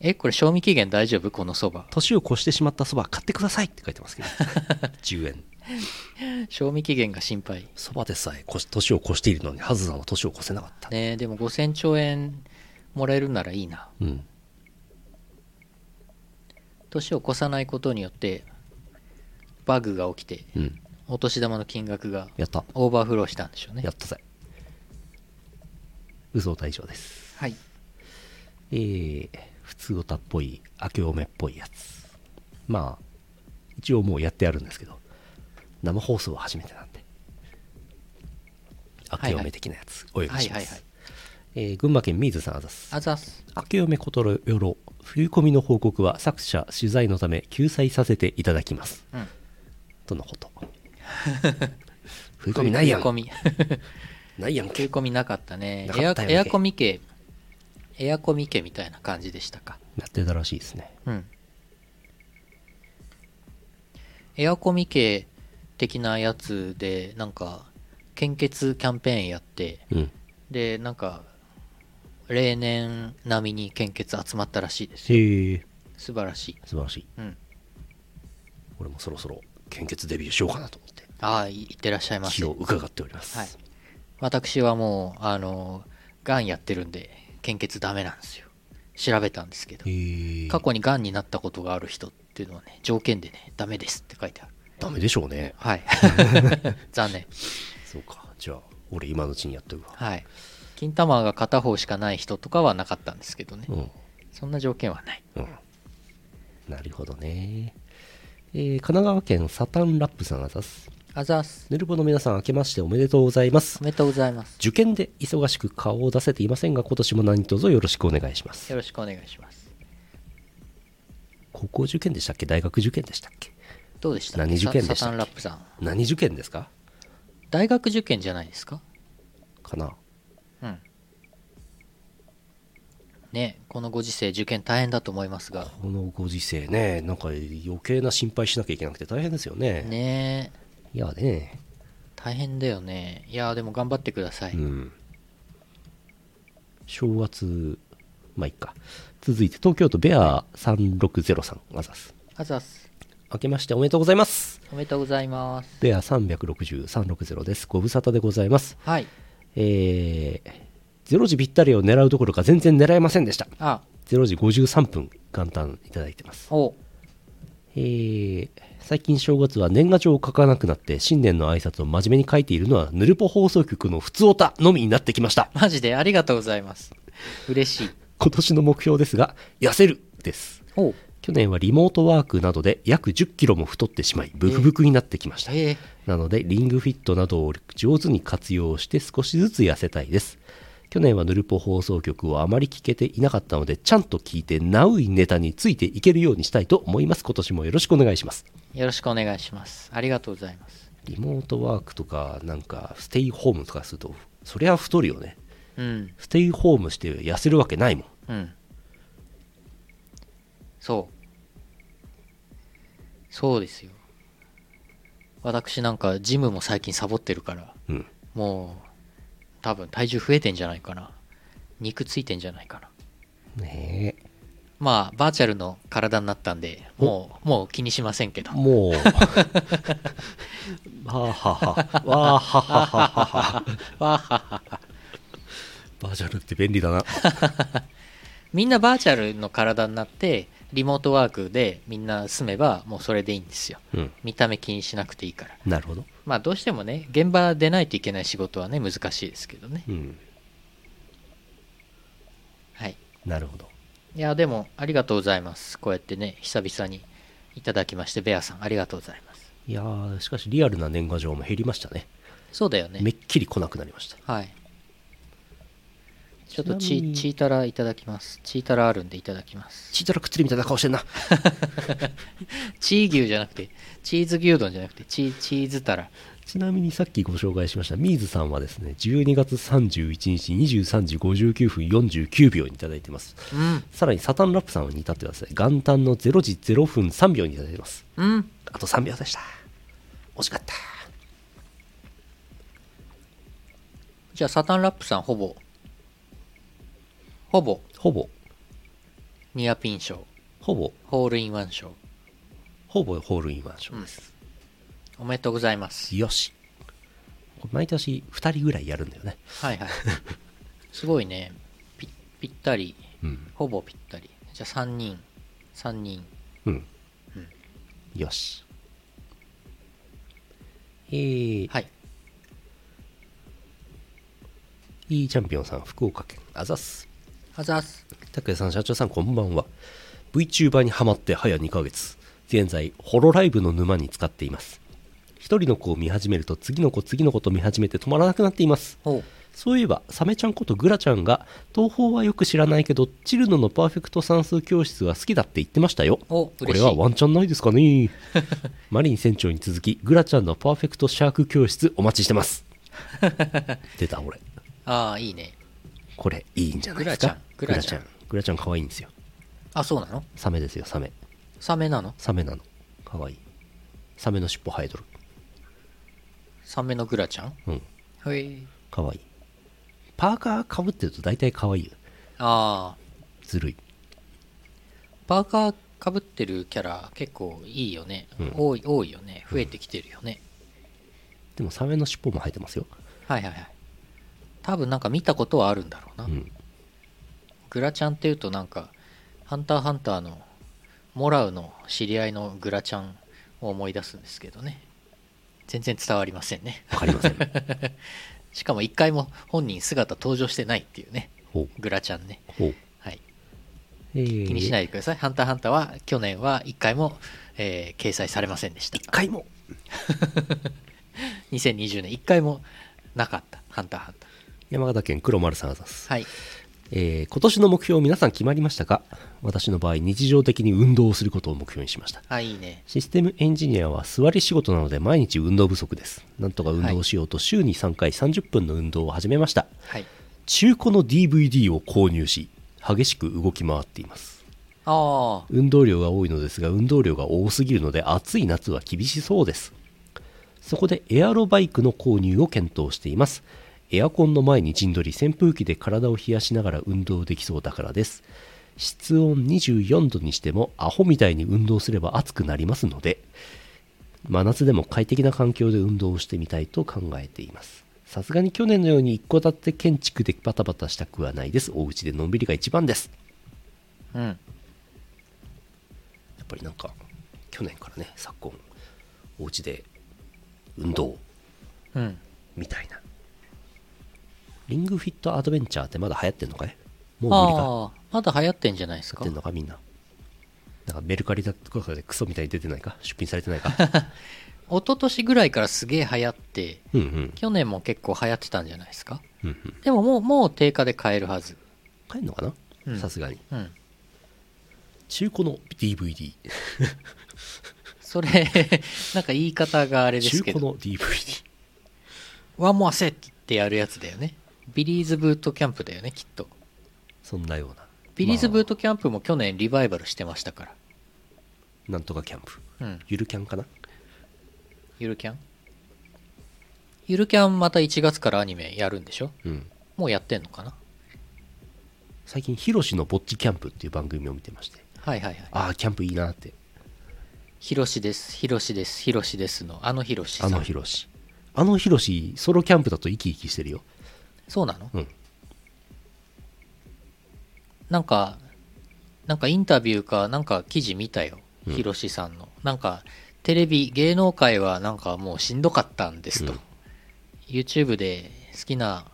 え、これ賞味期限大丈夫？このそば。年を越してしまったそば買ってくださいって書いてますけど。10円。賞味期限が心配。そばでさえ年を越しているのに、ハズさんは年を越せなかった。ねえでも5000兆円もらえるならいいな。うん。年を越さないことによって、バグが起きて、うん。お年玉の金額がやった。オーバーフローしたんでしょうねや。ったぜ。嘘大賞です。はい。えー、普通歌っぽい、明けおめっぽいやつ。まあ、一応もうやってあるんですけど、生放送は初めてなんで、明けおめ的なやつ、お呼びします。はいはいはいえー群馬県水さんあざす。あざっす。明けおめことろよろ、冬込みの報告は作者取材のため救済させていただきます。うん。とのこと。冬込みないやん。冬込み。ないやんけ。冬込みなかったね。なかったよねエアエアコミ家、エアコミ家みたいな感じでしたか。やってたらしいですね。うん。エアコミ家的なやつで、なんか、献血キャンペーンやって、うん。で、なんか、例年並みに献血集まったらしいですよ。素晴らしい。素晴らしい。うん。俺もそろそろ献血デビューしようかなと思ってああ、いいってらっしゃいませ気を。伺っております。はい。私はもう、あの、がんやってるんで、献血ダメなんですよ。調べたんですけど。過去にがんになったことがある人っていうのはね、条件でね、ダメですって書いてある。ダメでしょうね。はい。残念。そうか。じゃあ、俺今のうちにやっとくわ。はい。金玉が片方しかない人とかはなかったんですけどね。うん。そんな条件はない。うん。なるほどね。えー神奈川県サタンラップさんあざす。あざっす。ヌルボの皆さん明けましておめでとうございますお。めでとうございます。受験で忙しく顔を出せていませんが、今年も何卒よろしくお願いしますよ。ろしくお願いします。高校受験でしたっけ？大学受験でしたっけ？どうでした？何受験でしたっけ？ササタンラップさん。何受験ですか？大学受験じゃないですか？かなうん。ねこのご時世受験大変だと思いますが。このご時世ね、なんか余計な心配しなきゃいけなくて大変ですよね。ねいやね。大変だよね。いやーでも頑張ってください。うん。正月、まあいいか。続いて東京都ベア3603あざす。あざっす。明けましておめでとうございます。おめでとうございます。ベア360360です。ご無沙汰でございます。はい。えー、0時ぴったりを狙うどころか全然狙えませんでした。あ、0時53分元旦いただいてます。お、えー、最近正月は年賀状を書かなくなって新年の挨拶を真面目に書いているのはヌルポ放送局の普通オタのみになってきました。マジでありがとうございます。嬉しい。今年の目標ですが、痩せるです。お去年はリモートワークなどで約10キロも太ってしまい、ブクブクになってきました。えー、なので、リングフィットなどを上手に活用して少しずつ痩せたいです。去年はヌルポ放送局をあまり聞けていなかったので、ちゃんと聞いて、ナウイネタについていけるようにしたいと思います。今年もよろしくお願いします。よろしくお願いします。ありがとうございます。リモートワークとか、なんか、ステイホームとかすると、そりゃ太るよね。うん、ステイホームして痩せるわけないもん。うん。そう。そうですよ。私なんかジムも最近サボってるからうん。もう多分体重増えてんじゃないかな肉ついてんじゃないかなねえ。まあバーチャルの体になったんでもうもう気にしませんけどもう。はあはは。わあははははは。わははバーチャルって便利だな。みんなバーチャルの体になってリモートワークでみんな住めばもうそれでいいんですようん。見た目気にしなくていいからなるほど。まあどうしてもね現場出ないといけない仕事はね難しいですけどねうん。はいなるほど。いやでもありがとうございますこうやってね久々にいただきましてベアさんありがとうございますいやー、しかしリアルな年賀状も減りましたね。そうだよねめっきり来なくなりました。はいちょっとチチータラいただきますチータラあるんでいただきますチータラ食ってるみたいな顔してんな。チー牛じゃなくてチーズ牛丼じゃなくてチーチーズタラちなみにさっきご紹介しましたミーズさんはですね、12月31日23時59分49秒にいただいてます。うんさらにサタンラップさんに至ってはですね、元旦の0時0分3秒にいただいてます。うんあと3秒でした。惜しかった。じゃあサタンラップさんほぼほぼ。ほぼ、ニアピン賞。ほぼ、ホールインワン賞。ほぼホールインワン賞です。おめでとうございます。よし。これ毎年2人ぐらいやるんだよね。はいはい。すごいね。ぴぴったり。うん。ほぼぴったり。じゃあ3人。3人。うん。よし。えー、はい。いいチャンピオンさん、福岡県、あざっす。あざっす拓也さん、社長さん、こんばんは。VTuber にハマって早2ヶ月。現在、ホロライブの沼に使っています。一人の子を見始めると、次の子、次の子と見始めて止まらなくなっています。そういえば、サメちゃんことグラちゃんが、東宝はよく知らないけど、チルノのパーフェクト算数教室が好きだって言ってましたよ。おこれはワンチャンないですかねマリン船長に続き、グラちゃんのパーフェクトシャーク教室お待ちしてます。出た、俺。ああいいねこれ、いいんじゃないですか？グラちゃんグラちゃん。グラちゃん可愛いんですよ。あそうなの？サメですよ、サメ。サメなの？サメなの。可愛い。サメの尻尾生えとる。サメのグラちゃん？うん。へえ可愛い。パーカーかぶってると大体可愛いよ。ああずるい。パーカーかぶってるキャラ結構いいよね、うん多い多いよね増えてきてるよね、でもサメの尻尾も生えてますよ。はいはいはい多分なんか見たことはあるんだろうな、うん。グラちゃんっていうとなんか「ハンターハンター」のモラウの知り合いのグラちゃんを思い出すんですけどね。全然伝わりませんね。わかりません。しかも一回も本人姿登場してないっていうね。グラちゃんね。はい。えー、気にしないでください、ハンターハンターは去年は一回も、えー掲載されませんでした。一回も。2020年一回もなかった。ハンターハンタ山形県黒丸さんあざす。ーはい。えー今年の目標皆さん決まりましたか？私の場合日常的に運動をすることを目標にしました。あいいね。システムエンジニアは座り仕事なので毎日運動不足です。なんとか運動をしようと週に3回30分の運動を始めました。はい。中古の DVD を購入し激しく動き回っています。ああ運動量が多いのですが運動量が多すぎるので暑い夏は厳しそうです。そこでエアロバイクの購入を検討していますエアコンの前に陣取り扇風機で体を冷やしながら運動できそうだからです。室温24度にしてもアホみたいに運動すれば暑くなりますので真夏でも快適な環境で運動をしてみたいと考えています。さすがに去年のように一戸建て建築でバタバタしたくはないです。お家でのんびりが一番です。うん。やっぱりなんか去年からね昨今お家で運動うん。みたいなリングフィットアドベンチャーってまだ流行ってんのかい？もう無理か。ああまだ流行ってんじゃないですか？やってんのかみんな。なんかメルカリだとかでクソみたいに出てないか？出品されてないか？一昨年ぐらいからすげえ流行ってうんうん。去年も結構流行ってたんじゃないですか？うんうん。でももうもう定価で買えるはず。買えんのかな？うん。さすがに。うん。中古の DVD それ なんか言い方があれですけど。中古の DVD One more set ってやるやつだよねビリーズブートキャンプだよねきっと。そんなような。ビリーズブート、トキャンプも去年リバイバルしてましたから。なんとかキャンプ。うん。ゆるキャンかな？ゆるキャン？ゆるキャンまた1月からアニメやるんでしょ？うん。もうやってんのかな？最近ヒロシのぼっちキャンプっていう番組を見てまして。はいはいはい。ああキャンプいいなって。ひろしですひろしですひろしですのあのひろしさあんのヒロシ。あのヒロシソロキャンプだと生き生きしてるよそうなの？うん。なんかなんかインタビューかなんか記事見たようん。ひろしさんの。なんかテレビ芸能界はなんかもうしんどかったんですと、うん。YouTube で好きな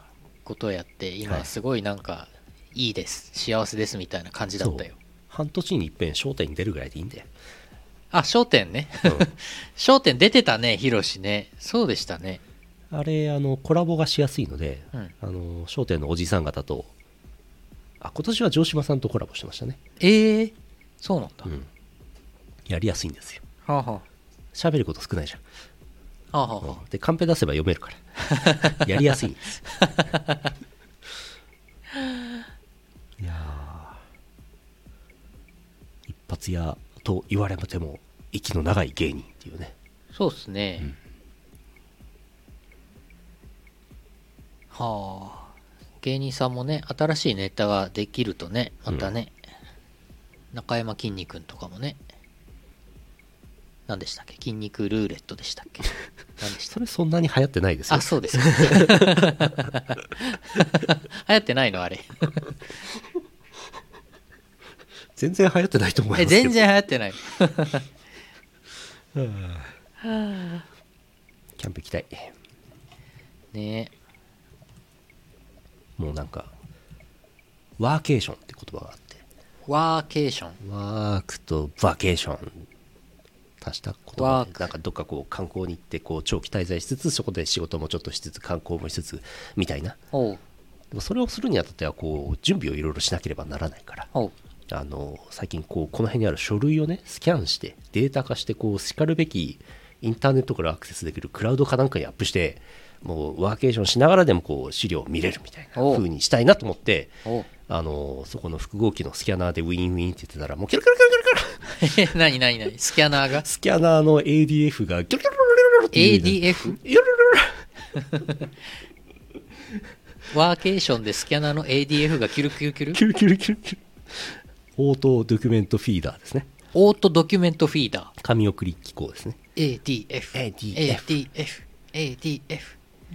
ことをやってはい。今すごいなんかいいです幸せですみたいな感じだったよ。半年に一遍商店に出るぐらいでいいんだよ、あ『笑点』ね。う『笑点』出てたねひろしね。そうでしたね。んあれあのコラボがしやすいので、うん。あの商店のおじさん方とあ今年は城島さんとコラボしてましたね、ええそうなんだ、うん、やりやすいんですよ。はあは喋ること少ないじゃん。あはあはあ。はでカンペ出せば読めるから。やりやすいんです。いやー。一発屋と言われても息の長い芸人っていうね。そうっすね、はあ。芸人さんもね新しいネタができるとねまたね、中山きんに君とかもね。何でしたっけ？筋肉ルーレットでしたっけ？何でしたそれそんなに流行ってないですよ。あそうです。か 流行ってないの？あれ。全然流行ってないと思います全然流行ってない。キャンプ行きたい。ねもうなんかワーケーションって言葉があって。ワーケーション。ワークとバケーション。足した言葉で。なんかどっかこう観光に行ってこう長期滞在しつつそこで仕事もちょっとしつつ観光もしつつみたいな。でもそれをするにあたってはこう準備をいろいろしなければならないから。あの最近こうこの辺にある書類をねスキャンしてデータ化してこうしかるべきインターネットからアクセスできるクラウドかなんかにアップしてもうワーケーションしながらでもこう資料を見れるみたいな風にしたいなと思ってあのそこの複合機のスキャナーでウィンウィンって言ってたらもうキャルキャルキャルキャルキャルえ何何何スキャナーがスキャナーの ADF がギュルギュルギュルギュルって ADF? ワーケーションでスキャナーの ADF がキュルキュルキュルキュルキュルキュルキュル Auto Document Feeder ですね Auto Document Feeder紙送り機構ですねー ADF ADF ADF ADF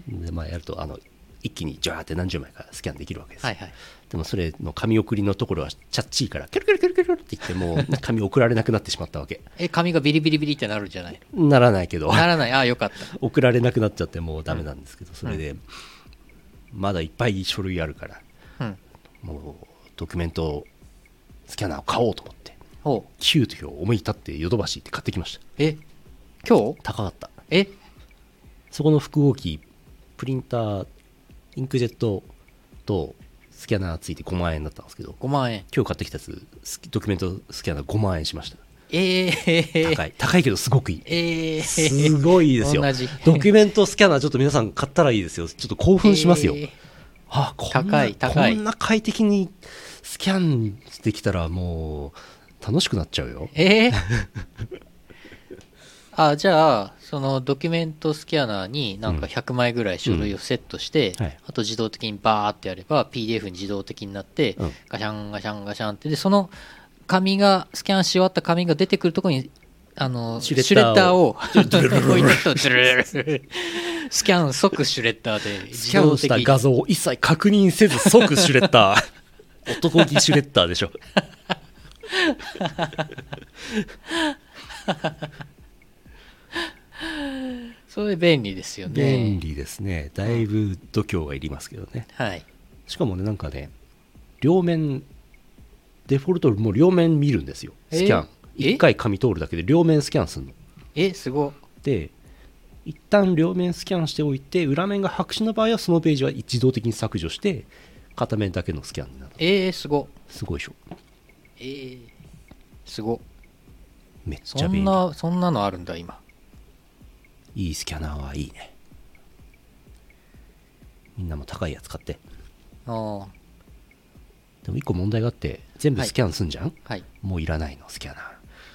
でまあやるとあの一気にジャーって何十枚かスキャンできるわけですよ、はいはい。でもそれの紙送りのところはチャッチーからキュルキュルキュルルって言ってもう 紙送られなくなってしまったわけ。え紙がビリビリビリってなるんじゃない？ならないけど。のならない。ああよかった。送られなくなっちゃってもうダメなんですけどそれでまだいっぱい書類あるからうん。もうドキュメントスキャナーを買おうと思ってほう。キューという思い立ってヨドバシ行って買ってきました。え今日？高かった。え？そこの複合機プリンターインクジェットとスキャナーついて5万円だったんですけど5万円。今日買ってきたやつスドキュメントスキャナー5万円しました。えー、高い。高いけどすごくいい。えー、すごいですよ。ドキュメントスキャナーちょっと皆さん買ったらいいですよ。ちょっと興奮しますよ、えー。あこ高い高い。こんな快適にスキャンできたらもう楽しくなっちゃうよ。えー あじゃあそのドキュメントスキャナーになんか100枚ぐらい書類をセットして、うんはい。あと自動的にバーってやれば PDF に自動的になって、うん。ガシャンガシャンガシャンって。でその紙がスキャンし終わった紙が出てくるところにあのシュレッダーを。スキャン即シュレッダーでスキャン自動的にした画像を一切確認せず即シュレッダー。男気シュレッダーでしょそれ便利ですよね。便利ですね。だいぶ度胸がいりますけどね。はい。しかもねなんかね両面デフォルトもう両面見るんですよ。スキャン。え？1回紙通るだけで両面スキャンするの。えすご。で一旦両面スキャンしておいて裏面が白紙の場合はそのページは自動的に削除して片面だけのスキャンになる。えー、すご。すごいでしょ。えー、すご。めっちそゃ便利。んなそんなのあるんだ今いいスキャナーはいいね。みんなも高いやつ買って。ああ。でも一個問題があって全部スキャンすんじゃん、はい。もういらないのスキャナー。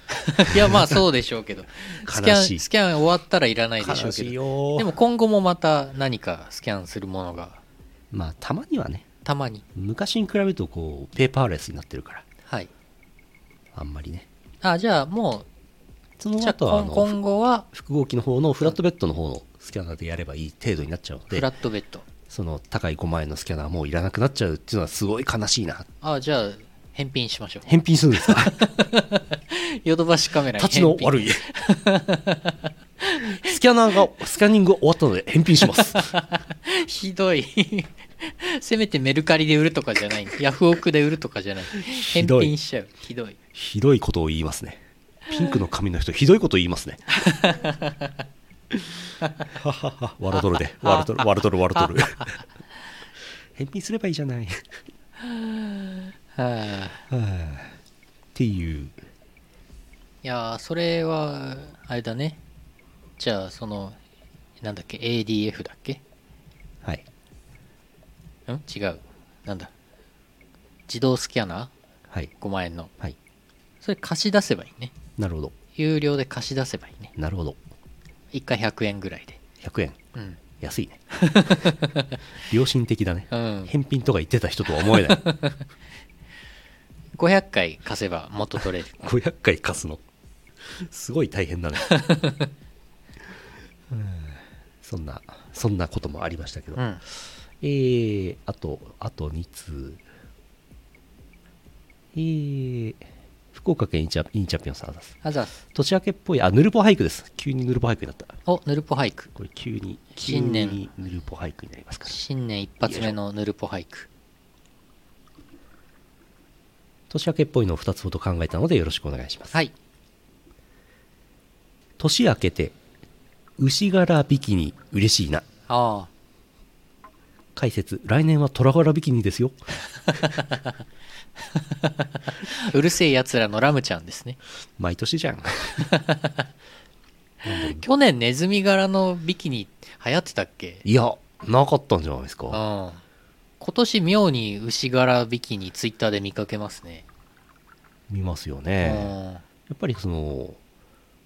いやまあそうでしょうけど。スキャンスキャン終わったらいらないでしょ悲しいうけどよ。でも今後もまた何かスキャンするものが。まあたまにはね。たまに。昔に比べるとこうペーパーレスになってるから。はい。あんまりね。あじゃあもそうの後はあの今今後は複合機の方のフラットベッドの方のスキャナーでやればいい程度になっちゃうのでフラットベッド。その高い5万円のスキャナーはもういらなくなっちゃうっていうのはすごい悲しいな。あじゃあ返品しましょう。返品するんですか？ヨドバシカメラに立ちの悪い。スキャナーがスキャニング終わったので返品します。ひどい。せめてメルカリで売るとかじゃない。ヤフオクで売るとかじゃない。返品しちゃう。ひどい。ひどいことを言いますねピンクの髪の人ひどいこと言いますね。はははわらとるで。わらとる。わらとる。わらとる。返品すればいいじゃない。はあっていう。いやーそれはあれだね。じゃあそのなんだっけ？ADF だっけ？はい。ん？違う。なんだ？自動スキャナはい。ー5万円の。はい。それ貸し出せばいいねなるほど。有料で貸し出せばいいね。なるほど。1回100円ぐらいで。100円？うん。安いね。良心的だね、うん。返品とか言ってた人とは思えない。500回貸せば元取れる。500回貸すの？すごい大変だね。う んそんなそんなこともありましたけど、うん。えー、あとあと2通えー、福岡県インチャインチャンピオンさんです。あざっす。年明けっぽいあヌルポ俳句です。急にヌルポ俳句になった。おヌルポ俳句。これ急に急新年。にヌルポ俳句になりますから。新年一発目のヌルポ俳句。年明けっぽいのを2つほど考えたのでよろしくお願いします。はい。年明けて牛柄ビキニ嬉しいな。あ解説来年は虎柄ビキニですよ。あ うるせえやつらのラムちゃんですね。毎年じゃん。去年ネズミ柄のビキニ流行ってたっけ？いやなかったんじゃないですうん。か今年妙に牛柄ビキニツイッターで見かけますね。見ますようねん。やっぱりその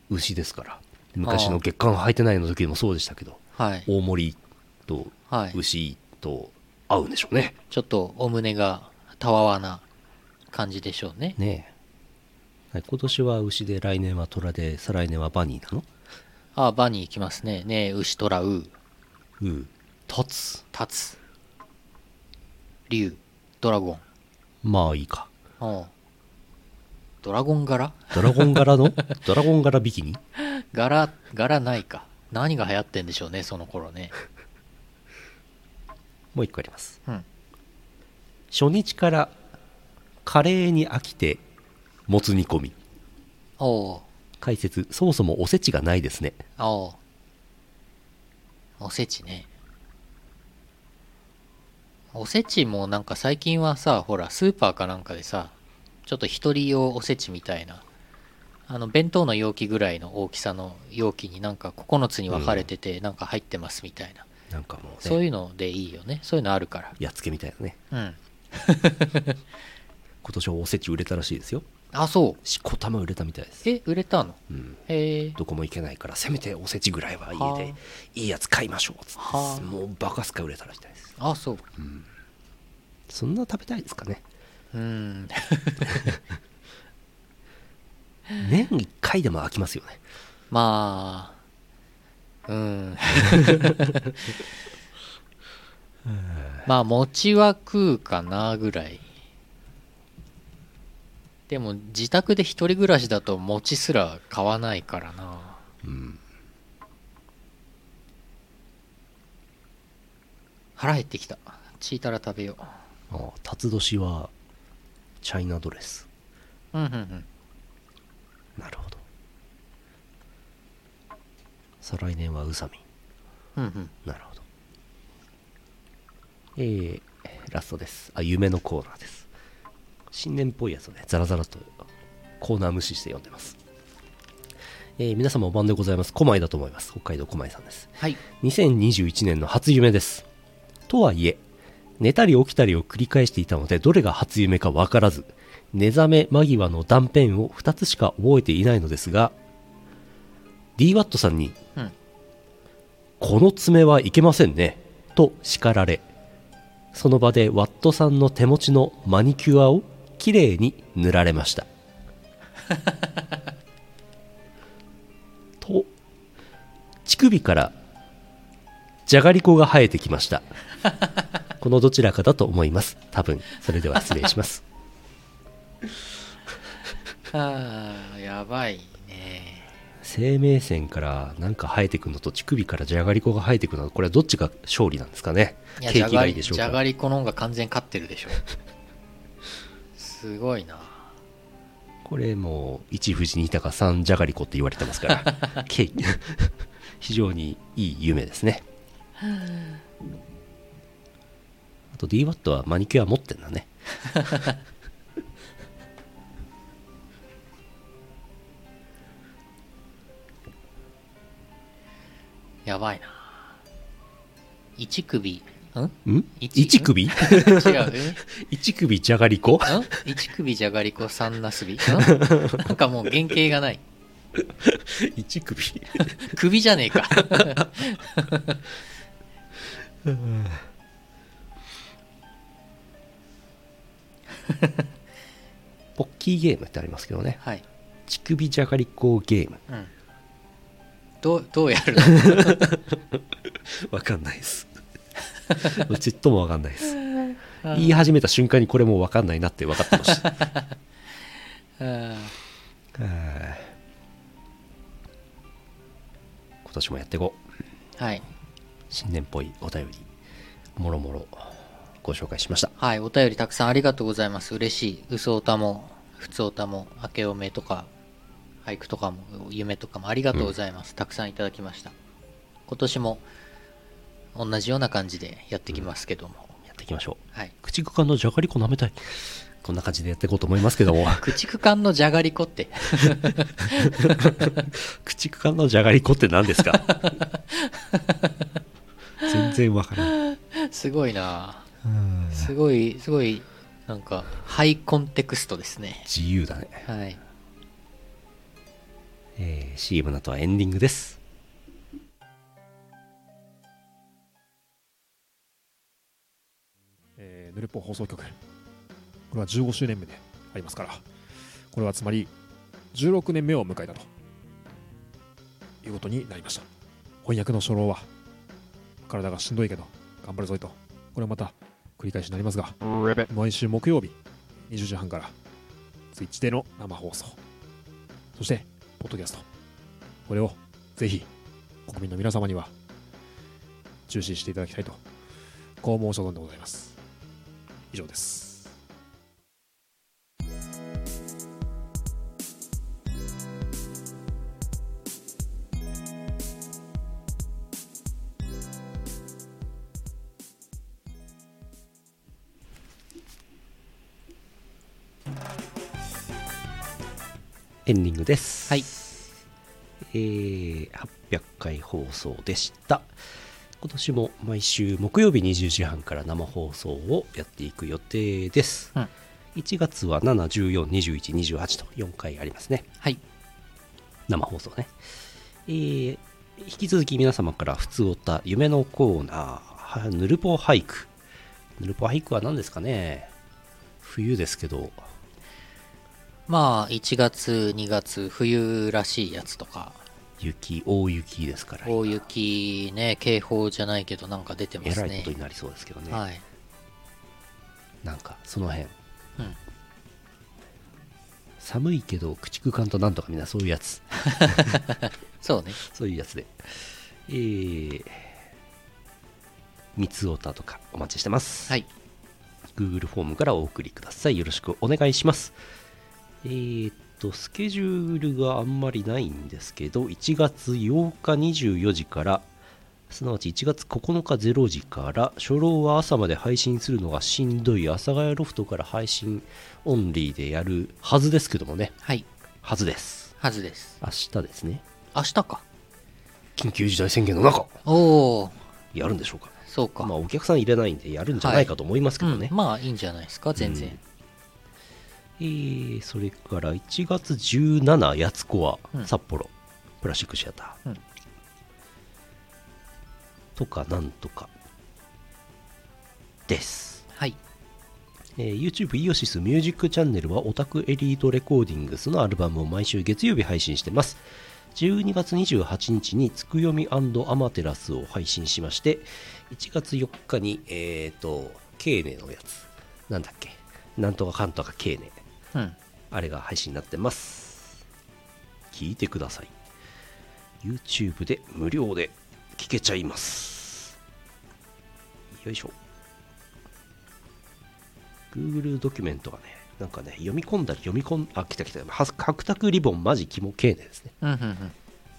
牛ですから。昔の月刊履いてないの時もそうでしたけどはい。大森とはい。牛と合うんでしょうね。ちょっとお胸がたわわな感じでしょうね。ねえ、はい、今年は牛で来年は虎で再来年はバニーなの？ああバニー行きますね。ねえ牛虎う。う。ん立つ。立つ竜。ドラゴン。まあいいか。うんドラゴン柄？ドラゴン柄の？ドラゴン柄ビキニ？柄柄ないか。何が流行ってんでしょうねその頃ね。もう一個あります。うん。初日からカレーに飽きてもつ煮込み。おお解説そもそもおせちがないですね。おう。おせちね。おせちもなんか最近はさほらスーパーかなんかでさちょっと一人用おせちみたいなあの弁当の容器ぐらいの大きさの容器になんか9つに分かれててなんか入ってますみたいな、なんかもうね。そういうのでいいよね。そういうのあるかやっつけみたいなね。らうん 今年はおせち売れたらしいですよ。あそう。しこたま売れたみたいです。え売れたの？うん。へえ。どこも行けないからせめておせちぐらいははあ。家でいいやつ買いましょうっつって。はあ。もうバカすか売れたらしいです。あそう。そんな食べたいですかね。うん。年1回でも飽きますよね。まあうん。まあ餅は食うかなぐらいでも自宅で一人暮らしだと餅すら買わないからな。うん腹減ってきた。チータラ食べよああ辰年はチャイナドレス。ううんうんうん。なるほど。再来年は宇佐美。うんうん。なるほど。えー、ラストです。あ夢のコーナーです新年っぽいやつをねザラザラとコーナー無視して読んでます。えー皆様お晩でございます。狛江だと思います。北海道狛江さんです。はい。2021年の初夢です。とはいえ寝たり起きたりを繰り返していたのでどれが初夢かわからず寝覚め間際の断片を2つしか覚えていないのですが DWAT さんに、うん。この爪はいけませんねと叱られその場でワットさんの手持ちのマニキュアをきれいに塗られました。と。乳首からじゃがりこが生えてきました。このどちらかだと思います。多分それでは失礼します。ああやばいね。生命線からなんか生えてくるのと乳首からじゃがりこが生えてくるのこれはどっちが勝利なんですかね？いや景気がいいでしょうか？じゃがりこの方が完全勝ってるでしょすごいな。これもう一富士二鷹三じゃがりこって言われてますから 非常にいい夢ですね。あ。と DWAT はマニキュア持ってんだね。やばいな。一首ん？ん？一？一首？違う。え 一首じゃがりこ？ん？一首じゃがりこ三なすびん？なんかもう原型がない。一首？首じゃねえか。ポッキーゲームってありますけどね。はい、乳首じゃがりこゲーム。うん、どうどうやる わかんないです ちっともわかんないです。の言い始めた瞬間にこれもうわかんないなって分かってました。あ今年もやっていこう。ーはい。新年っぽいお便りもろもろご紹介しました。はい、お便りたくさんありがとうございます。嬉しい。嘘歌も、普通歌も、明けおめとか、俳句とかも、夢とかもありがとうございます。たくさんいただきました。今年も、同じような感じでやってきますけども。やっていきましょうはい。駆逐艦のじゃがりこ舐めたいこんな感じでやっていこうと思いますけども駆逐艦のじゃがりこって。駆逐艦のじゃがりこって何ですか？全然わからないすごいなすごい、すごい、なんか、ハイコンテクストですね。自由だね、はい。えー CM の後はエンディングですヌルポ放送局。これは15周年目でありますから。これはつまり16年目を迎えたということになりました。翻訳の初老は体がしんどいけど頑張るぞいと。これはまた繰り返しになりますが毎週木曜日20時半から Twitch での生放送。そしてポッドキャスト。これをぜひ国民の皆様には中止していただきたいとこう申し望んでございます。以上です。エンディングです。はい。えー800回放送でした今年も毎週木曜日20時半から生放送をやっていく予定です、うん。1月は7、14、21、28と4回ありますね。はい。生放送ね、えー引き続き皆様から普通おた夢のコーナーはぬるぽ俳句。ぬるぽ俳句は何ですかね。冬ですけど。まあ、1月、2月、冬らしいやつとか、雪大雪ですから大雪ね、警報じゃないけどなんか出てますねえらいこと。になりそうですけどね、はい。なんかその辺うん。寒いけど駆逐艦となんとかみんなそういうやつ そうね。そういうやつでえー、三つおたとかお待ちしてますはい。Google フォームからお送りくださいよろしくお願いしますえーっとスケジュールがあんまりないんですけど1月8日24時からすなわち1月9日0時から初老は朝まで配信するのがしんどい阿佐ヶ谷ロフトから配信オンリーでやるはずですけどもね。はい。はずです。はずです。明日ですね。明日か。緊急事態宣言の中。おおやるんでしょうか。そうか、まあお客さん入れないんでやるんじゃないかと思いますけどね、うん。まあいいんじゃないですか全然、うんえーそれから1月17やつこはうん。札幌、プラスチックシアター、うん。とかなんとか。です、はい。えー YouTube イオシスミュージックチャンネルはオタクエリートレコーディングスのアルバムを毎週月曜日配信してます。12月28日につくよみアマテラスを配信しまして1月4日にえっ、とケーネのやつ。なんだっけ？なんとかかんとかケーネうん。あれが配信になってます。聞いてください。YouTube で無料で聞けちゃいます。よいしょ。Google ドキュメントがねなんかね読み込んだり読み込んあ来た来た。は角卓リボンマジキモ系ネですね。うんうんうん。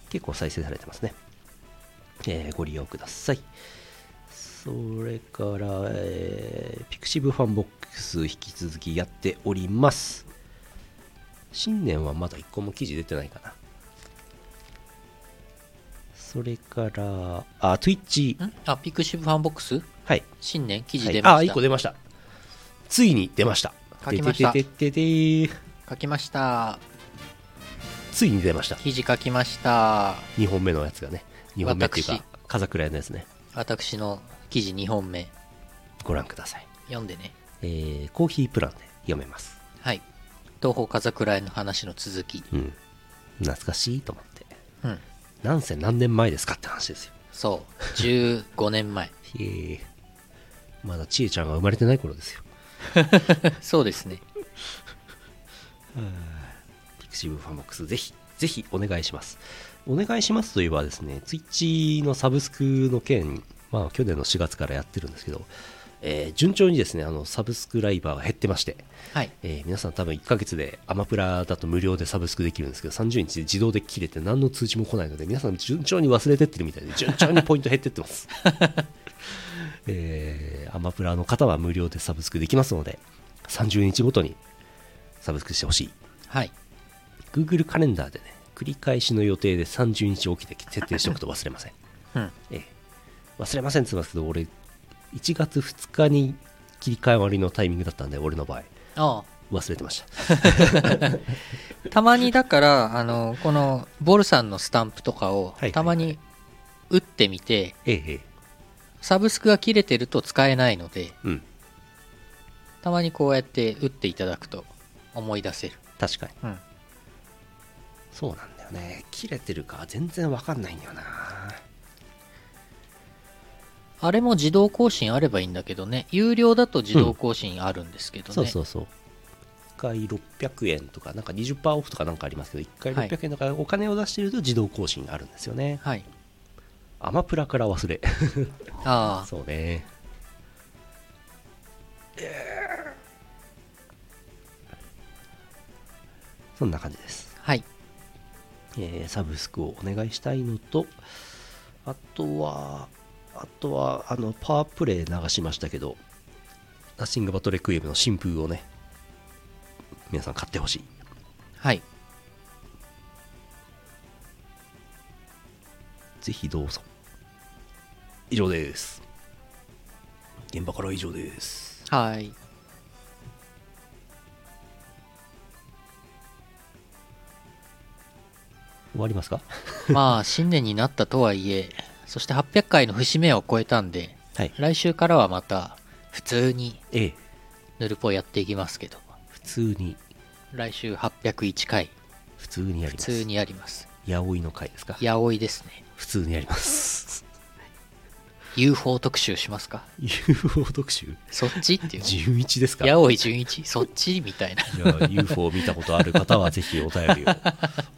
結構再生されてますね、えーご利用ください。それから、えーピクシブファンボックス引き続きやっております。新年はまだ1個も記事出てないかな。それからあ Twitch ん？あピクシブファンボックス？はい、新年記事はい出ました、あ1個出ました。ついに出ました。書きました。てててててて。書きました。ついに出ました。記事書きました。2本目のやつがね。2本目っていうか私。風倉屋のやつね。私の記事2本目。ご覧ください。読んでねえーコーヒープランで読めます。はい東方風倉屋の話の続きうん。懐かしいと思って。うんなんせ何年前ですかって話ですよ。そう15年前 へえ。まだちえちゃんが生まれてない頃ですよ。そうですね pixivFANBOX、ぜひ、ぜひお願いします。お願いしますといえばですね、 Twitch のサブスクの件、まあ去年の4月からやってるんですけど、えー順調にですね、あのサブスクライバーが減ってまして、はい。えー皆さん多分1ヶ月でアマプラだと無料でサブスクできるんですけど30日で自動で切れて何の通知も来ないので皆さん順調に忘れてってるみたいで順調にポイント減ってってます、えーアマプラの方は無料でサブスクできますので30日ごとにサブスクしてほしい。はい。Google カレンダーでね繰り返しの予定で30日起きて設定しておくと忘れません、うん。ええ忘れませんって言いますけど俺1月2日に切り替わりのタイミングだったんで俺の場合。あ忘れてました。あ たまにだからあのこのボルさんのスタンプとかをはいたまに打ってみてサブスクが切れてると使えないのでうん。たまにこうやって打っていただくと思い出せる。確かに。うん。そうなんだよね。切れてるか全然わかんないんだよなあれも自動更新あればいいんだけどね。有料だと自動更新あるんですけどね、そうそうそう。1回600円とかなんか20%オフとかなんかありますけど1回はい600円とかお金を出してると自動更新があるんですよね。はい。アマプラから忘れ。ああ。そうね。そんな感じです、はい。えーサブスクをお願いしたいのとあとはあとはあのパワープレイ流しましたけどナッシングバトレクイエムの新風をね皆さん買ってほしい。はい。ぜひどうぞ。以上です。現場からは以上です。はい。終わりますか？まあ新年になったとはいえそして800回の節目を超えたんではい。来週からはまた普通にええ。ヌルポやっていきますけど。普通に。来週801回普通にやります。普通にやります。八百の回ですか？八百ですね。普通にやります。UFO 特集しますか？UFO 特集？そっちっていう純一ですか？い八百純一そっちみたいな。や UFO を見たことある方はぜひお便りを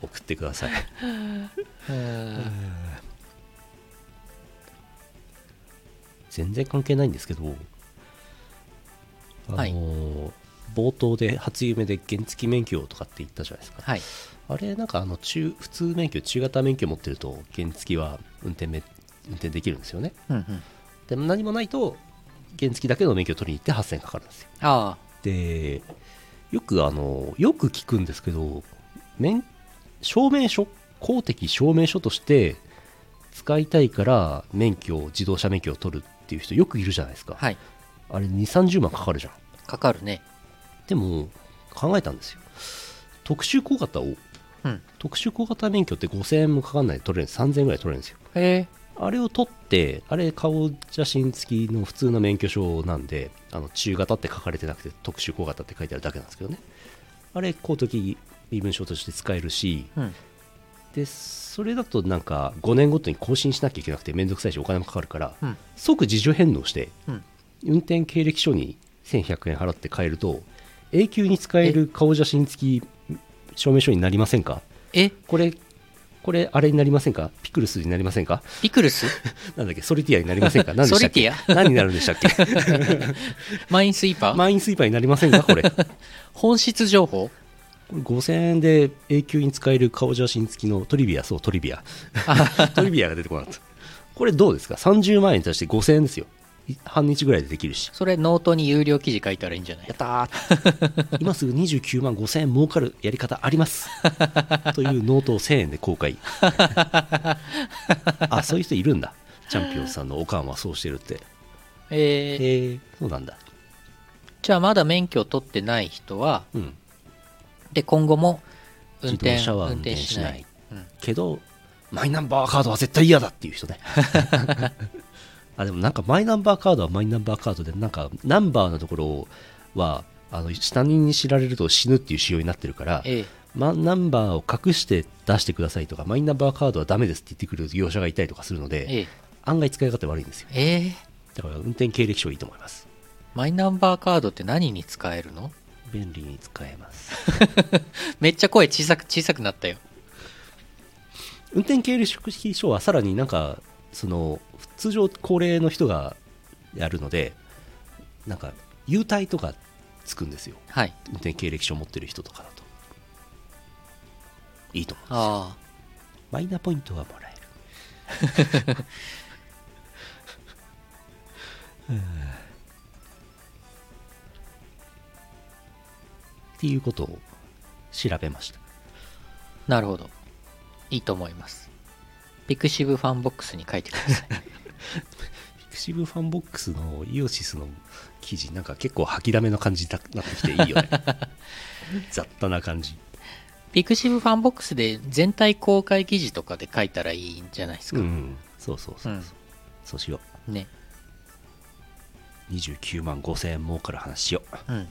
送ってください 全然関係ないんですけどあのーはい冒頭で初夢で原付免許とかって言ったじゃないですか。はい。あれなんかあの中普通免許中型免許持ってると原付は運転め運転できるんですよね。うんうん。でも何もないと原付だけの免許を取りに行って8000円かかるんですよ。あでよくあのよく聞くんですけど免証明書公的証明書として使いたいから免許を自動車免許を取るっていう人よくいるじゃないですか、はい。あれ2 3 0万かかるじゃん。かかるね。でも考えたんですよ。特殊小型を、うん。特殊小型免許って5000円もかかんないで取れるんです3000円ぐらい取れるんですよ。へえ。あれを取ってあれ顔写真付きの普通の免許証なんであの中型って書かれてなくて特殊小型って書いてあるだけなんですけどね。あれ公的身分証として使えるしうんでそれだとなんか5年ごとに更新しなきゃいけなくて面倒くさいしお金もかかるから、うん。即自主返納して、うん。運転経歴書に1100円払って買えると永久に使える顔写真付き証明書になりませんか？え？これこれあれになりませんか？ピクルスになりませんか？ピクルス？なんだっけ？ソリティアになりませんか？何でしたっけ？ソリテ何になるんでしたっけ？マインスイーパー、マインスイーパーになりませんか？これ。本質情報？5000円で永久に使える顔写真付きのトリビアそうトリビア。トリビアが出てこなかった。これどうですか？30万円に対して5000円ですよい半日ぐらいでできるし。それノートに有料記事書いたらいいんじゃない？やったー。今すぐ29万5000円儲かるやり方あります。というノートを1000円で公開。あそういう人いるんだ。チャンピオンさんのおかんはそうしてるって。えー。へえそうなんだ。じゃあまだ免許を取ってない人はうんで今後も運自転動車は運運転転しない。うんけどマイナンバーカードは絶対嫌だっていう人ね。あでもなんかマイナンバーカードはマイナンバーカードでなんかナンバーのところはあの下人に知られると死ぬっていう仕様になってるからええ。マナンバーを隠して出してくださいとかマイナンバーカードはダメですって言ってくる業者がいたりとかするのでええ。案外使い方悪いんですよ。ええ。だから運転経歴書いいと思います。マイナンバーカードって何に使えるの？便利に使えます。めっちゃ声小さく小さくなったよ。運転経歴書はさらになんかその通常高齢の人がやるのでなんか優待とかつくんですよ。はい。運転経歴書持ってる人とかだと。いいと思うあマイナポイントはもらえる。う んっていうことを調べました。あなるほど。いいと思います。 pixivFANBOX に書いてください。pixivFANBOX のイオシスの記事なんか結構吐きだめの感じになってきていいよね。雑多な感じ。 pixivFANBOX で全体公開記事とかで書いたらいいんじゃないですか、うんそうそうそうそう、うん。そうしよね。う29万5000円儲かる話しよう。ん。う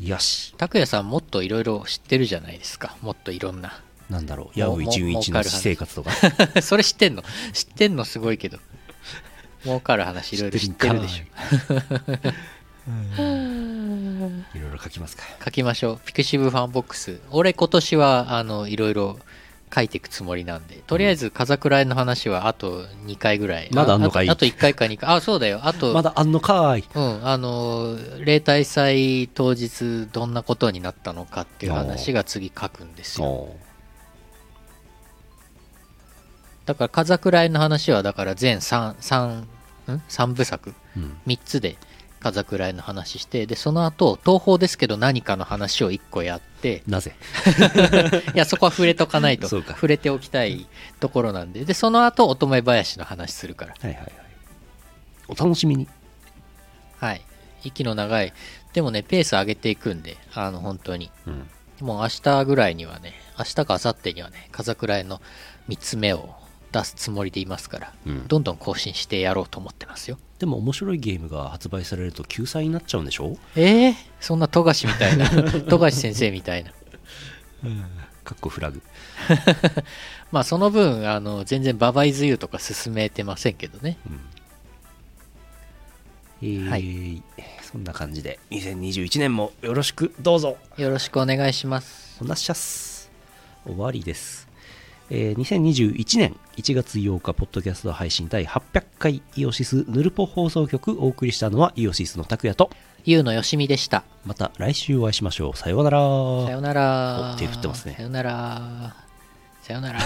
よし。拓也さんもっといろいろ知ってるじゃないですか。もっといろんな。なんだろう。矢吹純一の私生活とか。それ知ってんの？知ってんのすごいけど。儲かる話いろいろ知ってるでしょ。い。ろい。ろ書きますか。書きましょう。 pixivFANBOX。俺今年はあのいろいろ書いていくつもりなんでとりあえず風倉井の話はあと2回ぐらい。まだあんのかい？ああとあと1回か2回。あそうだよ。あとまだあんのかーい？うん、あの例大祭当日どんなことになったのかっていう話が次書くんですよ。おだから風倉井の話はだから全 3, 3, ん？3部作？ーうん。3つで風倉井の話してでその後東宝ですけど何かの話を1個やってなぜ？いやそこは触れとかないと。そうか。触れておきたいところなんで。でその後乙女林の話するから。はいはいはい。お楽しみに。はい。息の長い。でもねペース上げていくんであの本当に。うん。もう明日ぐらいにはね明日か明後日にはね風倉井の3つ目を出すつもりでいますから、うん。どんどん更新してやろうと思ってますよでも面白いゲームが発売されると救済になっちゃうんでしょ？えー、そんな富樫みたいな 富樫先生みたいな。かっこフラグ。まあその分あの全然ババイズユーとか進めてませんけどね。えーはい。そんな感じで2021年もよろしくどうぞ。よろしくお願いします。おなっしゃっす。終わりです、えー2021年1月8日ポッドキャスト配信第800回イオシスヌルポ放送局お送りしたのはイオシスの拓也とゆうのよしみでした。また来週お会いしましょう。さようなら。さよなら。お手振ってますね。さよなら。さよなら